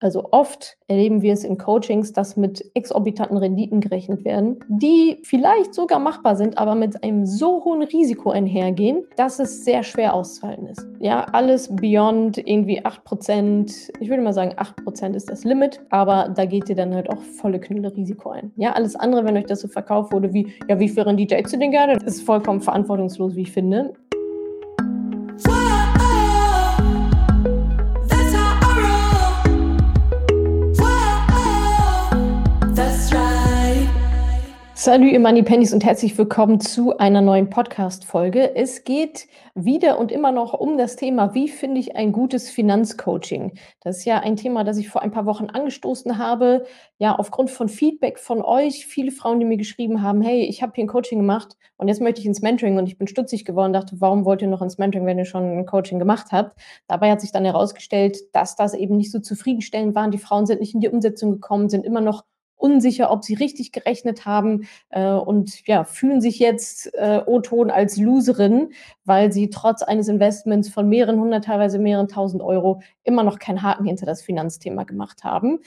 Also oft erleben wir es in Coachings, dass mit exorbitanten Renditen gerechnet werden, die vielleicht sogar machbar sind, aber mit einem so hohen Risiko einhergehen, dass es sehr schwer auszuhalten ist. Ja, alles beyond irgendwie 8%, ich würde mal sagen 8% ist das Limit, aber da geht ihr dann halt auch volle Knülle Risiko ein. Ja, alles andere, wenn euch das so verkauft wurde wie, ja, wie viel Rendite hättest du denn gerne, ist vollkommen verantwortungslos, wie ich finde. Salut, ihr Money Pennies und herzlich willkommen zu einer neuen Podcast-Folge. Es geht wieder und immer noch um das Thema, wie finde ich ein gutes Finanzcoaching? Das ist ja ein Thema, das ich vor ein paar Wochen angestoßen habe. Ja, aufgrund von Feedback von euch, viele Frauen, die mir geschrieben haben, hey, ich habe hier ein Coaching gemacht und jetzt möchte ich ins Mentoring und ich bin stutzig geworden, dachte, warum wollt ihr noch ins Mentoring, wenn ihr schon ein Coaching gemacht habt? Dabei hat sich dann herausgestellt, dass das eben nicht so zufriedenstellend war. Die Frauen sind nicht in die Umsetzung gekommen, sind immer noch unsicher, ob sie richtig gerechnet haben äh, und ja, fühlen sich jetzt äh, O-Ton als Loserin, weil sie trotz eines Investments von mehreren hundert, teilweise mehreren tausend Euro immer noch keinen Haken hinter das Finanzthema gemacht haben.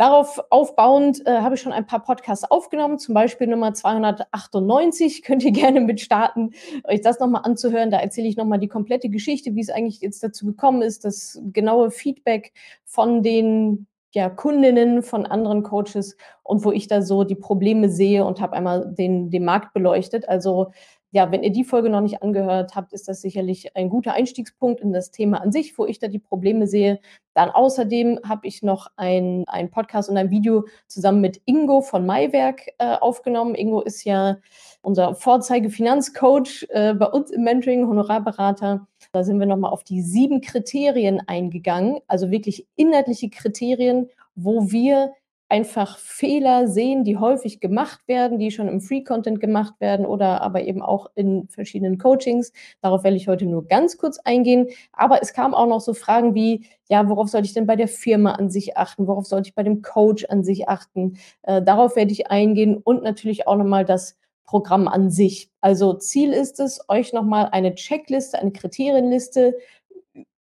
Darauf aufbauend äh, habe ich schon ein paar Podcasts aufgenommen, zum Beispiel Nummer 298. Könnt ihr gerne mit starten, euch das nochmal anzuhören. Da erzähle ich nochmal die komplette Geschichte, wie es eigentlich jetzt dazu gekommen ist, das genaue Feedback von den ja, Kundinnen von anderen Coaches und wo ich da so die Probleme sehe und habe einmal den, den Markt beleuchtet. Also ja, wenn ihr die Folge noch nicht angehört habt, ist das sicherlich ein guter Einstiegspunkt in das Thema an sich, wo ich da die Probleme sehe. Dann außerdem habe ich noch ein, ein Podcast und ein Video zusammen mit Ingo von Maiwerk äh, aufgenommen. Ingo ist ja unser Vorzeige-Finanzcoach äh, bei uns im Mentoring, Honorarberater. Da sind wir nochmal auf die sieben Kriterien eingegangen, also wirklich inhaltliche Kriterien, wo wir einfach Fehler sehen, die häufig gemacht werden, die schon im Free-Content gemacht werden oder aber eben auch in verschiedenen Coachings. Darauf werde ich heute nur ganz kurz eingehen. Aber es kamen auch noch so Fragen wie, ja, worauf sollte ich denn bei der Firma an sich achten? Worauf sollte ich bei dem Coach an sich achten? Äh, darauf werde ich eingehen und natürlich auch nochmal das Programm an sich. Also Ziel ist es, euch nochmal eine Checkliste, eine Kriterienliste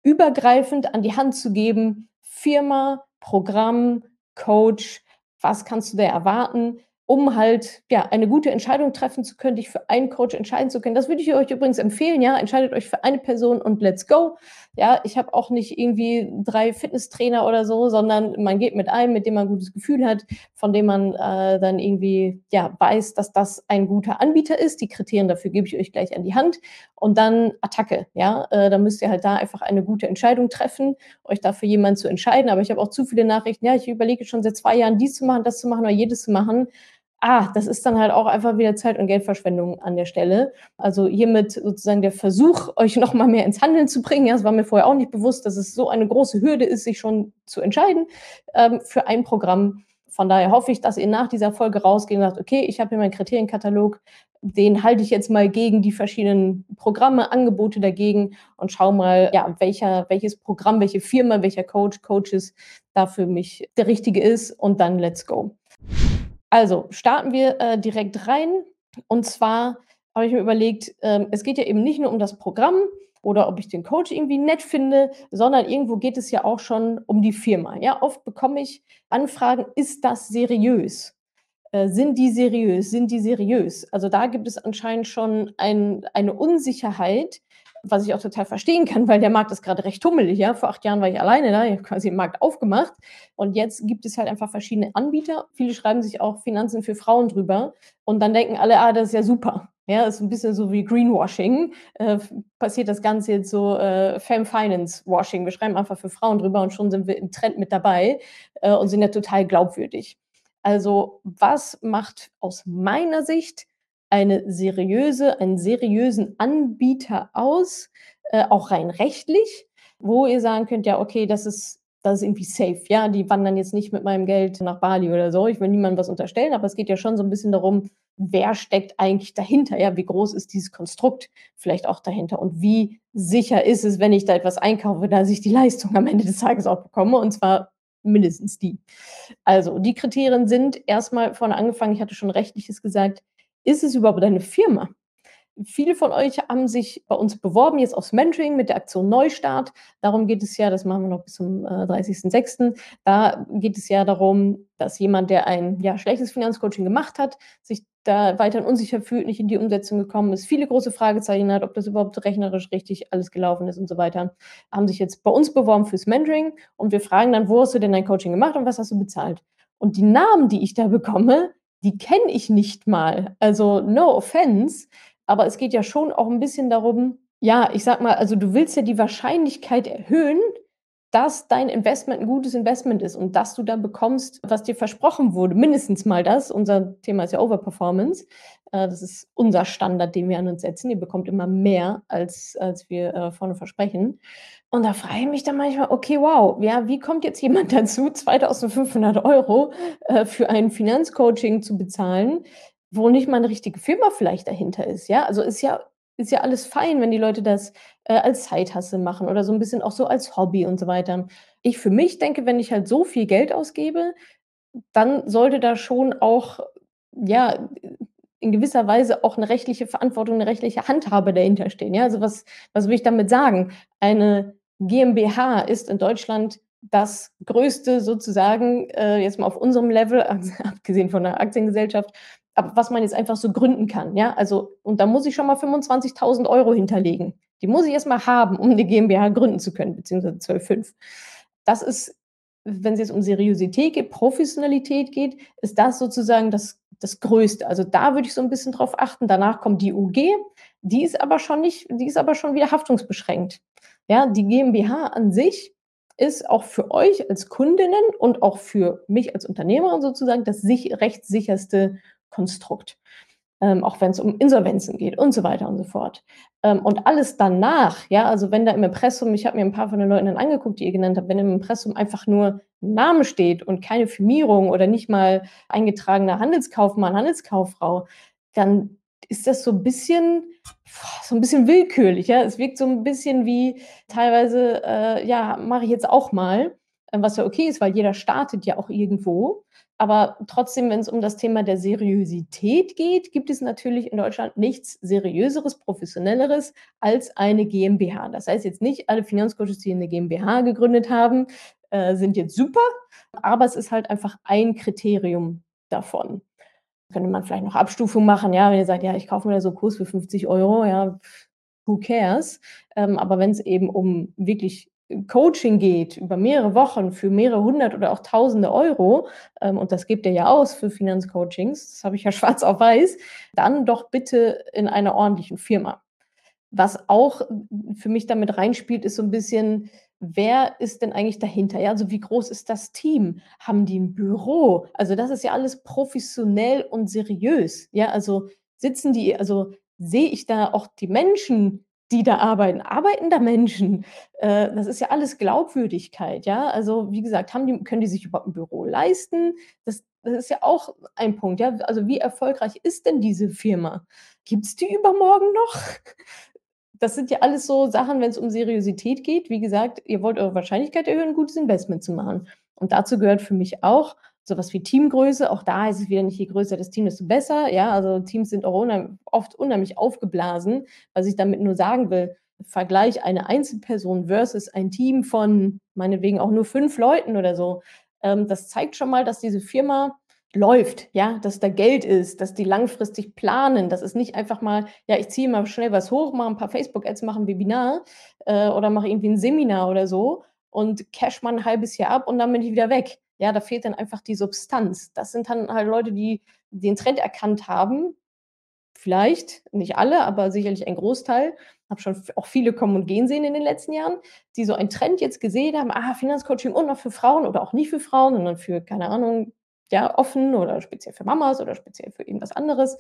übergreifend an die Hand zu geben. Firma, Programm, Coach, was kannst du da erwarten? um halt ja eine gute Entscheidung treffen zu können, dich für einen Coach entscheiden zu können. Das würde ich euch übrigens empfehlen, ja, entscheidet euch für eine Person und let's go. Ja, ich habe auch nicht irgendwie drei Fitnesstrainer oder so, sondern man geht mit einem, mit dem man ein gutes Gefühl hat, von dem man äh, dann irgendwie ja weiß, dass das ein guter Anbieter ist. Die Kriterien dafür gebe ich euch gleich an die Hand und dann Attacke, ja, äh, dann müsst ihr halt da einfach eine gute Entscheidung treffen, euch dafür jemanden zu entscheiden. Aber ich habe auch zu viele Nachrichten, ja, ich überlege schon seit zwei Jahren dies zu machen, das zu machen oder jedes zu machen ah, das ist dann halt auch einfach wieder Zeit- und Geldverschwendung an der Stelle. Also hiermit sozusagen der Versuch, euch noch mal mehr ins Handeln zu bringen. Ja, es war mir vorher auch nicht bewusst, dass es so eine große Hürde ist, sich schon zu entscheiden ähm, für ein Programm. Von daher hoffe ich, dass ihr nach dieser Folge rausgehen und sagt, okay, ich habe hier meinen Kriterienkatalog, den halte ich jetzt mal gegen die verschiedenen Programme, Angebote dagegen und schau mal, ja, welcher, welches Programm, welche Firma, welcher Coach, Coaches da für mich der richtige ist und dann let's go. Also starten wir äh, direkt rein. Und zwar habe ich mir überlegt, äh, es geht ja eben nicht nur um das Programm oder ob ich den Coach irgendwie nett finde, sondern irgendwo geht es ja auch schon um die Firma. Ja, oft bekomme ich Anfragen, ist das seriös? Äh, sind die seriös? Sind die seriös? Also da gibt es anscheinend schon ein, eine Unsicherheit, was ich auch total verstehen kann, weil der Markt ist gerade recht tummelig. Ja? Vor acht Jahren war ich alleine da, ich habe quasi den Markt aufgemacht. Und jetzt gibt es halt einfach verschiedene Anbieter. Viele schreiben sich auch Finanzen für Frauen drüber. Und dann denken alle, ah, das ist ja super. Ja, ist ein bisschen so wie Greenwashing. Äh, passiert das Ganze jetzt so äh, Femme Finance Washing. Wir schreiben einfach für Frauen drüber und schon sind wir im Trend mit dabei äh, und sind ja total glaubwürdig. Also, was macht aus meiner Sicht eine seriöse, einen seriösen Anbieter aus, äh, auch rein rechtlich, wo ihr sagen könnt, ja, okay, das ist, das ist irgendwie safe, ja, die wandern jetzt nicht mit meinem Geld nach Bali oder so. Ich will niemandem was unterstellen, aber es geht ja schon so ein bisschen darum, wer steckt eigentlich dahinter, ja, wie groß ist dieses Konstrukt vielleicht auch dahinter und wie sicher ist es, wenn ich da etwas einkaufe, dass ich die Leistung am Ende des Tages auch bekomme und zwar mindestens die. Also die Kriterien sind erstmal vorne angefangen, ich hatte schon rechtliches gesagt, ist es überhaupt eine Firma? viele von euch haben sich bei uns beworben, jetzt aufs Mentoring mit der Aktion Neustart. Darum geht es ja, das machen wir noch bis zum äh, 30.06. Da geht es ja darum, dass jemand, der ein ja, schlechtes Finanzcoaching gemacht hat, sich da weiterhin unsicher fühlt, nicht in die Umsetzung gekommen ist, viele große Fragezeichen hat, ob das überhaupt rechnerisch richtig alles gelaufen ist und so weiter, haben sich jetzt bei uns beworben fürs Mentoring und wir fragen dann, wo hast du denn dein Coaching gemacht und was hast du bezahlt? Und die Namen, die ich da bekomme, die kenne ich nicht mal. Also no offense, aber es geht ja schon auch ein bisschen darum, ja, ich sag mal, also du willst ja die Wahrscheinlichkeit erhöhen, dass dein Investment ein gutes Investment ist und dass du dann bekommst, was dir versprochen wurde. Mindestens mal das. Unser Thema ist ja Overperformance. Äh, das ist unser Standard, den wir an uns setzen. Ihr bekommt immer mehr, als, als wir äh, vorne versprechen. Und da frage ich mich dann manchmal, okay, wow, ja, wie kommt jetzt jemand dazu, 2500 Euro äh, für ein Finanzcoaching zu bezahlen, wo nicht mal eine richtige Firma vielleicht dahinter ist? Ja, also ist ja ist ja alles fein, wenn die Leute das als Zeithasse machen oder so ein bisschen auch so als Hobby und so weiter. Ich für mich denke, wenn ich halt so viel Geld ausgebe, dann sollte da schon auch, ja, in gewisser Weise auch eine rechtliche Verantwortung, eine rechtliche Handhabe dahinter stehen. Ja, also was, was will ich damit sagen? Eine GmbH ist in Deutschland das größte sozusagen, äh, jetzt mal auf unserem Level, abgesehen von der Aktiengesellschaft, aber was man jetzt einfach so gründen kann, ja, also, und da muss ich schon mal 25.000 Euro hinterlegen. Die muss ich erst mal haben, um eine GmbH gründen zu können, beziehungsweise 12,5. Das ist, wenn es jetzt um Seriosität geht, Professionalität geht, ist das sozusagen das, das Größte. Also da würde ich so ein bisschen drauf achten. Danach kommt die UG, die ist aber schon nicht, die ist aber schon wieder haftungsbeschränkt. Ja, die GmbH an sich ist auch für euch als Kundinnen und auch für mich als Unternehmerin sozusagen das sich, rechtssicherste Konstrukt. Ähm, auch wenn es um Insolvenzen geht und so weiter und so fort. Ähm, und alles danach, ja, also wenn da im Impressum, ich habe mir ein paar von den Leuten dann angeguckt, die ihr genannt habt, wenn im Impressum einfach nur Name steht und keine Firmierung oder nicht mal eingetragener Handelskaufmann, Handelskauffrau, dann ist das so ein bisschen, so ein bisschen willkürlich, ja. Es wirkt so ein bisschen wie teilweise, äh, ja, mache ich jetzt auch mal, äh, was ja okay ist, weil jeder startet ja auch irgendwo. Aber trotzdem, wenn es um das Thema der Seriosität geht, gibt es natürlich in Deutschland nichts seriöseres, professionelleres als eine GmbH. Das heißt jetzt nicht, alle Finanzcoaches, die eine GmbH gegründet haben, äh, sind jetzt super, aber es ist halt einfach ein Kriterium davon. Könnte man vielleicht noch Abstufung machen, ja, wenn ihr sagt, ja, ich kaufe mir da so einen Kurs für 50 Euro, ja, who cares? Ähm, aber wenn es eben um wirklich Coaching geht über mehrere Wochen für mehrere hundert oder auch tausende Euro, ähm, und das gebt ihr ja aus für Finanzcoachings, das habe ich ja schwarz auf weiß, dann doch bitte in einer ordentlichen Firma. Was auch für mich damit reinspielt, ist so ein bisschen, wer ist denn eigentlich dahinter? Ja, also wie groß ist das Team? Haben die ein Büro? Also das ist ja alles professionell und seriös. Ja, also sitzen die, also sehe ich da auch die Menschen, die da arbeiten, arbeiten da Menschen? Äh, das ist ja alles Glaubwürdigkeit, ja? Also, wie gesagt, haben die können die sich überhaupt ein Büro leisten? Das das ist ja auch ein Punkt, ja? Also, wie erfolgreich ist denn diese Firma? Gibt es die übermorgen noch? Das sind ja alles so Sachen, wenn es um Seriosität geht. Wie gesagt, ihr wollt eure Wahrscheinlichkeit erhöhen, 'n gutes Investment zu machen. Und dazu gehört für mich auch sowas wie Teamgröße. Auch da ist es wieder nicht, je größer das Team, desto besser. Ja, also Teams sind auch unheim oft unheimlich aufgeblasen. Was ich damit nur sagen will, Vergleich eine Einzelperson versus ein Team von meinetwegen auch nur fünf Leuten oder so. Ähm, das zeigt schon mal, dass diese Firma läuft, ja, dass da Geld ist, dass die langfristig planen. Das ist nicht einfach mal, ja, ich ziehe mal schnell was hoch, mache ein paar Facebook-Ads, mache ein Webinar äh, oder mache irgendwie ein Seminar oder so und cash mal ein halbes Jahr ab und dann bin ich wieder weg. Ja, da fehlt dann einfach die Substanz. Das sind dann halt Leute, die den Trend erkannt haben. Vielleicht, nicht alle, aber sicherlich ein Großteil. Habe schon auch viele kommen und gehen sehen in den letzten Jahren, die so einen Trend jetzt gesehen haben, ah, Finanzcoaching und noch für Frauen oder auch nicht für Frauen, sondern für, keine Ahnung, ja, offen oder speziell für Mamas oder speziell für irgendwas anderes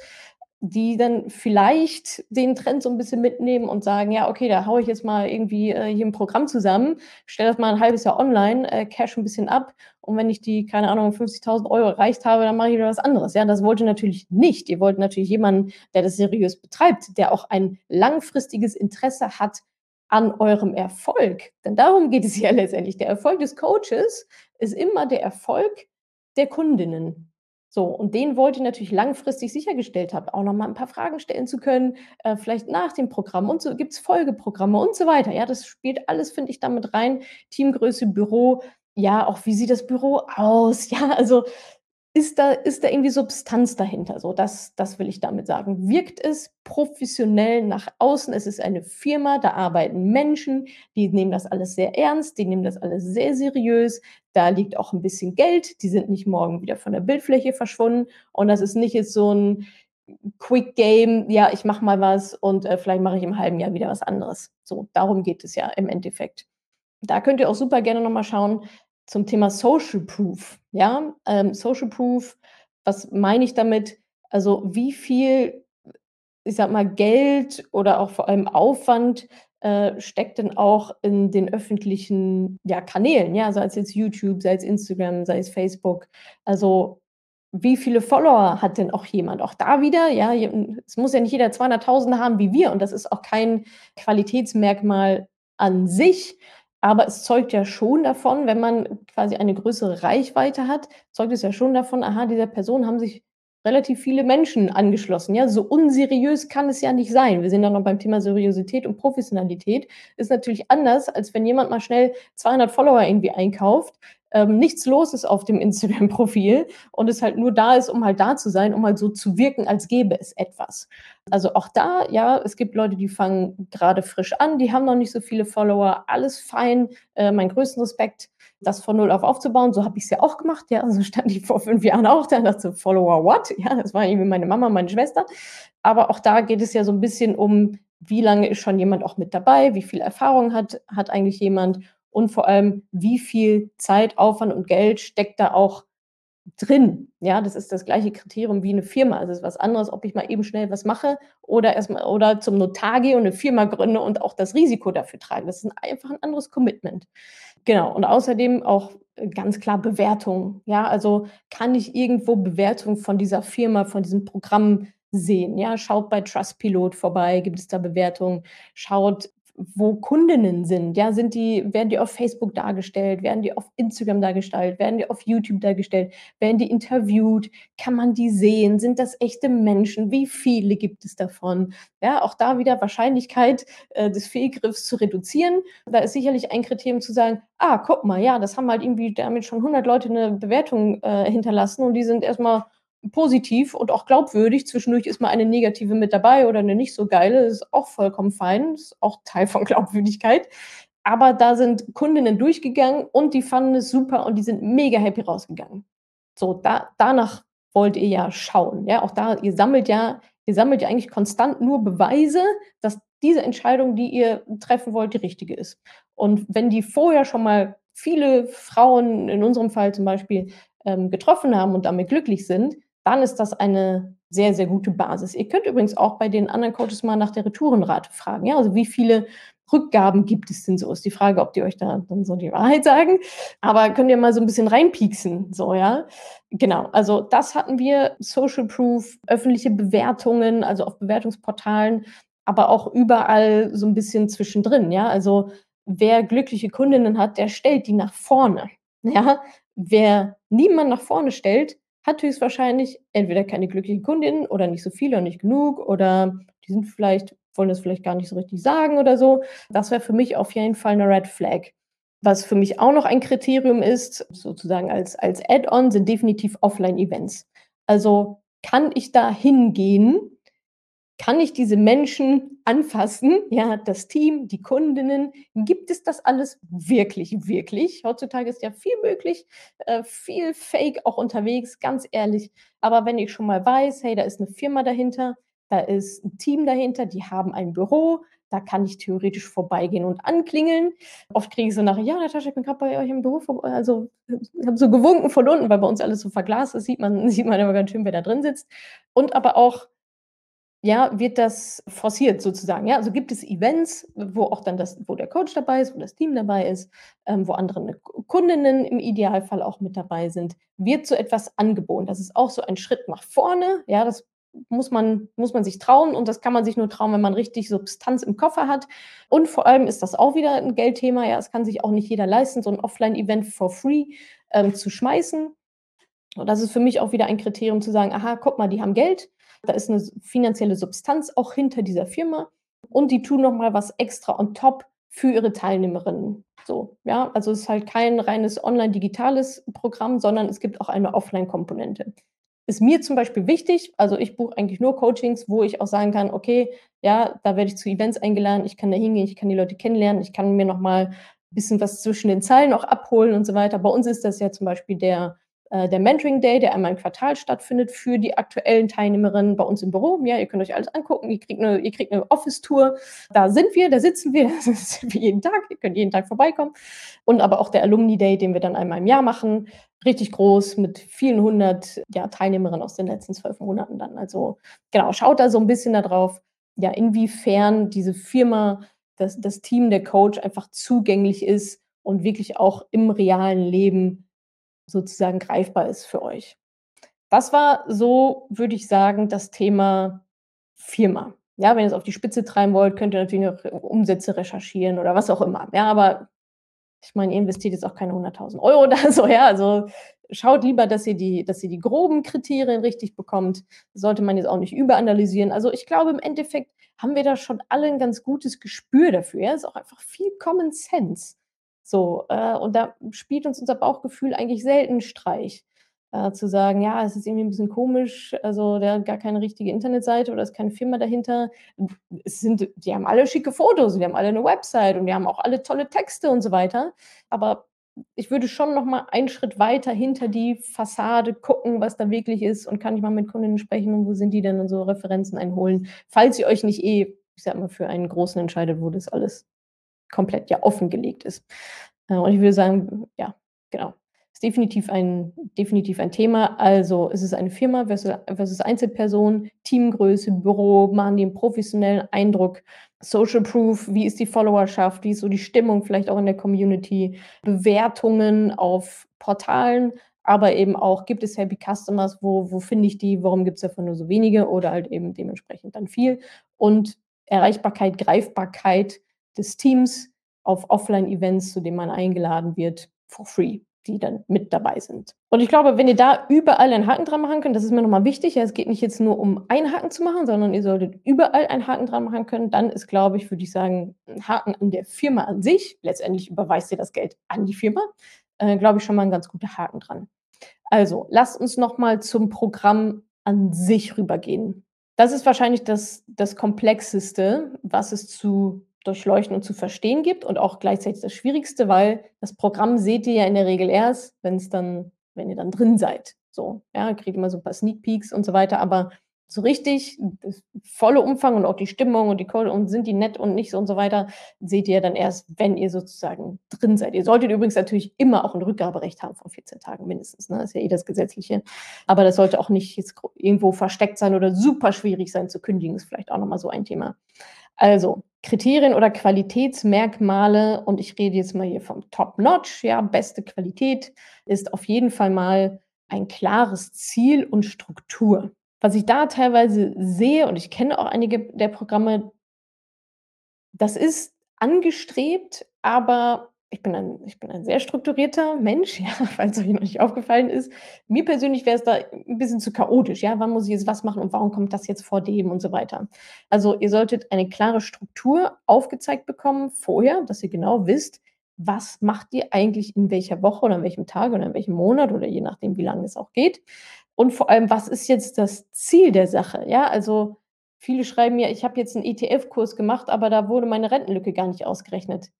die dann vielleicht den Trend so ein bisschen mitnehmen und sagen, ja, okay, da haue ich jetzt mal irgendwie äh, hier ein Programm zusammen, stelle das mal ein halbes Jahr online, äh, cash ein bisschen ab und wenn ich die, keine Ahnung, 50.000 Euro erreicht habe, dann mache ich wieder was anderes. Ja, das wollte natürlich nicht. Ihr wollt natürlich jemanden, der das seriös betreibt, der auch ein langfristiges Interesse hat an eurem Erfolg. Denn darum geht es ja letztendlich. Der Erfolg des Coaches ist immer der Erfolg der Kundinnen. So, und den wollte ich natürlich langfristig sichergestellt haben, auch noch mal 'n paar Fragen stellen zu können, äh, vielleicht nach dem Programm und so gibt's Folgeprogramme und so weiter. Ja, das spielt alles, finde ich, da mit rein. Teamgröße, Büro, ja, auch wie sieht das Büro aus? Ja, also ist da ist da irgendwie Substanz dahinter? So, das das will ich damit sagen. Wirkt es professionell nach außen? Es ist eine Firma, da arbeiten Menschen, die nehmen das alles sehr ernst, die nehmen das alles sehr seriös. Da liegt auch 'n bisschen Geld, die sind nicht morgen wieder von der Bildfläche verschwunden und das ist nicht jetzt so 'n Quick Game, ja, ich mache mal was und, äh, vielleicht mache ich im halben Jahr wieder was anderes. So, darum geht es ja im Endeffekt. Da könnt ihr auch super gerne noch mal schauen zum Thema Social Proof, ja? Ähm, Social Proof, was meine ich damit? Also, wie viel, ich sage mal, Geld oder auch vor allem Aufwand, äh, steckt denn auch in den öffentlichen, ja, Kanälen, ja, sei es jetzt YouTube, sei es Instagram, sei es Facebook. Also, wie viele Follower hat denn auch jemand? Auch da wieder, ja, es muss ja nicht jeder 200.000 haben wie wir und das ist auch kein Qualitätsmerkmal an sich, aber es zeugt ja schon davon, wenn man quasi eine größere Reichweite hat, zeugt es ja schon davon: „Aha, dieser Person haben sich relativ viele Menschen angeschlossen“, ja? So unseriös kann es ja nicht sein. Wir sind ja noch beim Thema Seriosität und Professionalität. Ist natürlich anders, als wenn jemand mal schnell 200 Follower irgendwie einkauft, ähm, nichts los ist auf dem Instagram-Profil und es halt nur da ist, um halt da zu sein, um halt so zu wirken, als gäbe es etwas. Also, auch da, ja, es gibt Leute, die fangen grade frisch an, die haben noch nicht so viele Follower, alles fein. Äh, meinen größten Respekt, das von 0 auf aufzubauen. So habe ich's ja auch gemacht, ja. So stand ich vor 5 Jahren auch da und dachte „Follower what?“ Ja, das war irgendwie meine Mama, meine Schwester. Aber auch da geht es ja so 'n bisschen um, wie lange ist schon jemand auch mit dabei? Wie viel Erfahrung hat hat eigentlich jemand? Und vor allem, wie viel Zeit, Aufwand und Geld steckt da auch drin? Ja, das ist das gleiche Kriterium wie 'ne Firma. Also, es ist was anderes, ob ich mal eben schnell was mache oder erst mal oder zum Notar gehe und 'ne Firma gründe und auch das Risiko dafür trage. Das ist einfach 'n anderes Commitment. Genau, und außerdem auch, äh, ganz klar Bewertungen. Ja, also, kann ich irgendwo Bewertungen von dieser Firma, von diesem Programm sehen? Ja, schaut bei Trustpilot vorbei, gibt es da Bewertungen? Schaut, wo Kundinnen sind. Ja, sind die werden die auf Facebook dargestellt? Werden die auf Instagram dargestellt? Werden die auf YouTube dargestellt? Werden die interviewt? Kann man die sehen? Sind das echte Menschen? Wie viele gibt es davon? Ja, auch da wieder Wahrscheinlichkeit, äh, des Fehlgriffs zu reduzieren. Da ist sicherlich ein Kriterium zu sagen: „Ah, guck mal, ja, das haben halt irgendwie damit schon 100 Leute 'ne Bewertung, äh, hinterlassen und die sind erst mal positiv und auch glaubwürdig. Zwischendurch ist mal eine negative mit dabei oder 'ne nicht so geile, ist auch vollkommen fein, ist auch Teil von Glaubwürdigkeit. Aber da sind Kundinnen durchgegangen und die fanden es super und die sind mega happy rausgegangen. So, da danach wollt ihr ja schauen, ja? Auch da ihr sammelt ja ihr sammelt ja eigentlich konstant nur Beweise, dass diese Entscheidung, die ihr treffen wollt, die richtige ist. Und wenn die vorher schon mal viele Frauen, in unserem Fall zum Beispiel, ähm, getroffen haben und damit glücklich sind, dann ist das eine sehr, sehr gute Basis. Ihr könnt übrigens auch bei den anderen Coaches mal nach der Retourenrate fragen, ja? Also, wie viele Rückgaben gibt es denn so? Ist die Frage, ob die euch da dann so die Wahrheit sagen. Aber könnt ihr mal so 'n bisschen reinpieksen, so, ja? Genau, also, das hatten wir, Social Proof, öffentliche Bewertungen, also, auf Bewertungsportalen, aber auch überall so 'n bisschen zwischendrin, ja? Also, wer glückliche Kundinnen hat, der stellt die nach vorne, ja? Wer niemand nach vorne stellt, hat höchstwahrscheinlich entweder keine glücklichen Kundinnen oder nicht so viele und nicht genug oder die sind vielleicht wollen das vielleicht gar nicht so richtig sagen oder so. Das wäre für mich auf jeden Fall 'ne Red Flag. Was für mich auch noch ein Kriterium ist, sozusagen als als Add-on, sind definitiv Offline-Events. Also, kann ich da hingehen? Kann ich diese Menschen anfassen? Ja, das Team, die Kundinnen? Gibt es das alles wirklich, wirklich? Heutzutage ist ja viel möglich, äh, viel Fake auch unterwegs, ganz ehrlich. Aber wenn ich schon mal weiß: „Hey, da ist 'ne Firma dahinter, da ist 'n Team dahinter, die haben ein Büro, da kann ich theoretisch vorbeigehen und anklingeln.“ Oft kriege ich so Nachrichten: „Ja, Natascha, ich bin grad bei euch im Büro also, habe so gewunken von unten, weil bei uns alles so verglast ist, sieht man sieht man immer ganz schön, wer da drin sitzt. Und aber auch ja, wird das forciert sozusagen, ja? Also, gibt es Events, wo auch dann das wo der Coach dabei ist, wo das Team dabei ist, ähm, wo andere, ne, Kundinnen im Idealfall auch mit dabei sind? Wird so etwas angeboten? Das ist auch so ein Schritt nach vorne, ja? Das muss man muss man sich trauen und das kann man sich nur trauen, wenn man richtig Substanz im Koffer hat. Und vor allem ist das auch wieder 'n Geldthema, ja? Es kann sich auch nicht jeder leisten, so 'n Offline-Event for free, ähm, zu schmeißen. Und das ist für mich auch wieder ein Kriterium zu sagen, aha, guck mal, die haben Geld, da ist eine finanzielle Substanz auch hinter dieser Firma und die tun noch mal was extra on top für ihre Teilnehmerinnen. So, ja, also es ist halt kein reines online-digitales Programm, sondern es gibt auch eine Offline-Komponente. Ist mir zum Beispiel wichtig, also ich buche eigentlich nur Coachings, wo ich auch sagen kann, okay, ja, da werde ich zu Events eingeladen, ich kann da hingehen, ich kann die Leute kennenlernen, ich kann mir noch mal ein bisschen was zwischen den Zeilen auch abholen und so weiter. Bei uns ist das ja zum Beispiel der der Mentoring Day, der einmal im Quartal stattfindet für die aktuellen Teilnehmerinnen bei uns im Büro. Ja, ihr könnt euch alles angucken. Ihr kriegt eine, eine Office-Tour. Da sind wir, da sitzen wir. Das ist wie jeden Tag. Ihr könnt jeden Tag vorbeikommen. Und aber auch der Alumni Day, den wir dann einmal im Jahr machen. Richtig groß mit vielen hundert ja, Teilnehmerinnen aus den letzten zwölf Monaten dann. Also genau, schaut da so ein bisschen darauf, ja, inwiefern diese Firma, das, das Team, der Coach einfach zugänglich ist und wirklich auch im realen Leben sozusagen greifbar ist für euch. Das war so, würde ich sagen, das Thema Firma. Ja, wenn ihr es auf die Spitze treiben wollt, könnt ihr natürlich noch Umsätze recherchieren oder was auch immer. Ja, aber ich meine, ihr investiert jetzt auch keine 100.000 Euro oder so, ja, also schaut lieber, dass ihr die, dass ihr die groben Kriterien richtig bekommt. Sollte man jetzt auch nicht überanalysieren. Also ich glaube, im Endeffekt haben wir da schon alle ein ganz gutes Gespür dafür. Ja, ist auch einfach viel Common Sense. So, äh, und da spielt uns unser Bauchgefühl eigentlich selten Streich. Äh, zu sagen, ja, es ist irgendwie ein bisschen komisch, also der hat gar keine richtige Internetseite oder ist keine Firma dahinter. Es sind, die haben alle schicke Fotos, die haben alle eine Website und die haben auch alle tolle Texte und so weiter. Aber ich würde schon noch mal einen Schritt weiter hinter die Fassade gucken, was da wirklich ist und kann ich mal mit Kundinnen sprechen und wo sind die denn und so Referenzen einholen, falls ihr euch nicht eh, ich sag mal, für einen großen entscheidet, wo das alles komplett ja offengelegt ist. Äh, und ich würde sagen, ja, genau. Ist definitiv ein, definitiv ein Thema. Also ist es eine Firma versus, versus Einzelperson, Teamgröße, Büro, machen die einen professionellen Eindruck, Social Proof, wie ist die Followerschaft, wie ist so die Stimmung vielleicht auch in der Community, Bewertungen auf Portalen, aber eben auch, gibt es Happy Customers, wo, wo finde ich die, warum gibt es davon nur so wenige oder halt eben dementsprechend dann viel. Und Erreichbarkeit, Greifbarkeit des Teams auf Offline-Events, zu denen man eingeladen wird, for free, die dann mit dabei sind. Und ich glaube, wenn ihr da überall einen Haken dran machen könnt, das ist mir nochmal wichtig, ja, es geht nicht jetzt nur um einen Haken zu machen, sondern ihr solltet überall einen Haken dran machen können, dann ist, glaube ich, würde ich sagen, ein Haken an der Firma an sich, letztendlich überweist ihr das Geld an die Firma, äh, glaube ich, schon mal ein ganz guter Haken dran. Also, lasst uns nochmal zum Programm an sich rübergehen. Das ist wahrscheinlich das, das Komplexeste, was es zu durchleuchten und zu verstehen gibt und auch gleichzeitig das Schwierigste, weil das Programm seht ihr ja in der Regel erst, wenn es dann, wenn ihr dann drin seid. So, ja, kriegt immer so ein paar Sneak Peeks und so weiter, aber so richtig, das volle Umfang und auch die Stimmung und die Code und sind die nett und nicht so und so weiter, seht ihr dann erst, wenn ihr sozusagen drin seid. Ihr solltet übrigens natürlich immer auch ein Rückgaberecht haben von 14 Tagen mindestens. Ne? Das ist ja eh das Gesetzliche. Aber das sollte auch nicht jetzt irgendwo versteckt sein oder super schwierig sein zu kündigen, ist vielleicht auch nochmal so ein Thema. Also, Kriterien oder Qualitätsmerkmale, und ich rede jetzt mal hier vom Top-Notch, ja, beste Qualität, ist auf jeden Fall mal ein klares Ziel und Struktur. Was ich da teilweise sehe, und ich kenne auch einige der Programme, das ist angestrebt, aber ich bin ein, ich bin ein sehr strukturierter Mensch, ja, falls euch noch nicht aufgefallen ist. Mir persönlich wäre es da ein bisschen zu chaotisch, ja. Wann muss ich jetzt was machen und warum kommt das jetzt vor dem und so weiter. Also ihr solltet eine klare Struktur aufgezeigt bekommen vorher, dass ihr genau wisst, was macht ihr eigentlich in welcher Woche oder in welchem Tag oder in welchem Monat oder je nachdem, wie lange es auch geht. Und vor allem, was ist jetzt das Ziel der Sache? Ja, also viele schreiben mir, ich habe jetzt einen ETF-Kurs gemacht, aber da wurde meine Rentenlücke gar nicht ausgerechnet.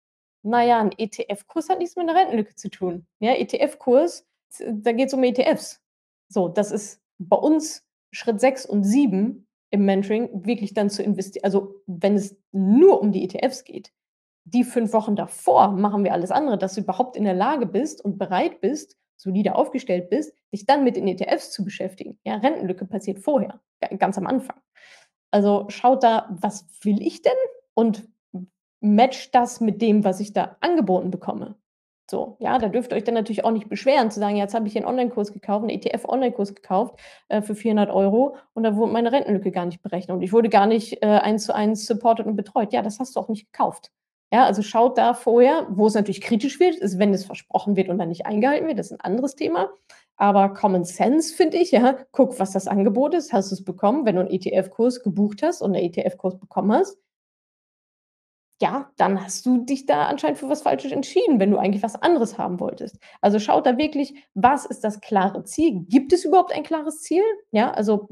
Naja, ein ETF-Kurs hat nichts mit einer Rentenlücke zu tun. Ja, ETF-Kurs, da geht es um ETFs. So, das ist bei uns Schritt 6 und 7 im Mentoring, wirklich dann zu investieren. Also, wenn es nur um die ETFs geht, die fünf Wochen davor machen wir alles andere, dass du überhaupt in der Lage bist und bereit bist, solide aufgestellt bist, dich dann mit den ETFs zu beschäftigen. Ja, Rentenlücke passiert vorher, ganz am Anfang. Also schaut da, was will ich denn und matcht das mit dem, was ich da angeboten bekomme. So, ja, da dürft ihr euch dann natürlich auch nicht beschweren, zu sagen, jetzt habe ich einen Online-Kurs gekauft, einen ETF-Online-Kurs gekauft äh, für 400 Euro und da wurde meine Rentenlücke gar nicht berechnet und ich wurde gar nicht äh, eins zu eins supported und betreut. Ja, das hast du auch nicht gekauft. Ja, also schaut da vorher, wo es natürlich kritisch wird, ist, wenn es versprochen wird und dann nicht eingehalten wird, das ist ein anderes Thema. Aber Common Sense finde ich, ja, guck, was das Angebot ist, hast du es bekommen, wenn du einen ETF-Kurs gebucht hast und einen ETF-Kurs bekommen hast, ja, dann hast du dich da anscheinend für was Falsches entschieden, wenn du eigentlich was anderes haben wolltest. Also schaut da wirklich, was ist das klare Ziel? Gibt es überhaupt ein klares Ziel? Ja, also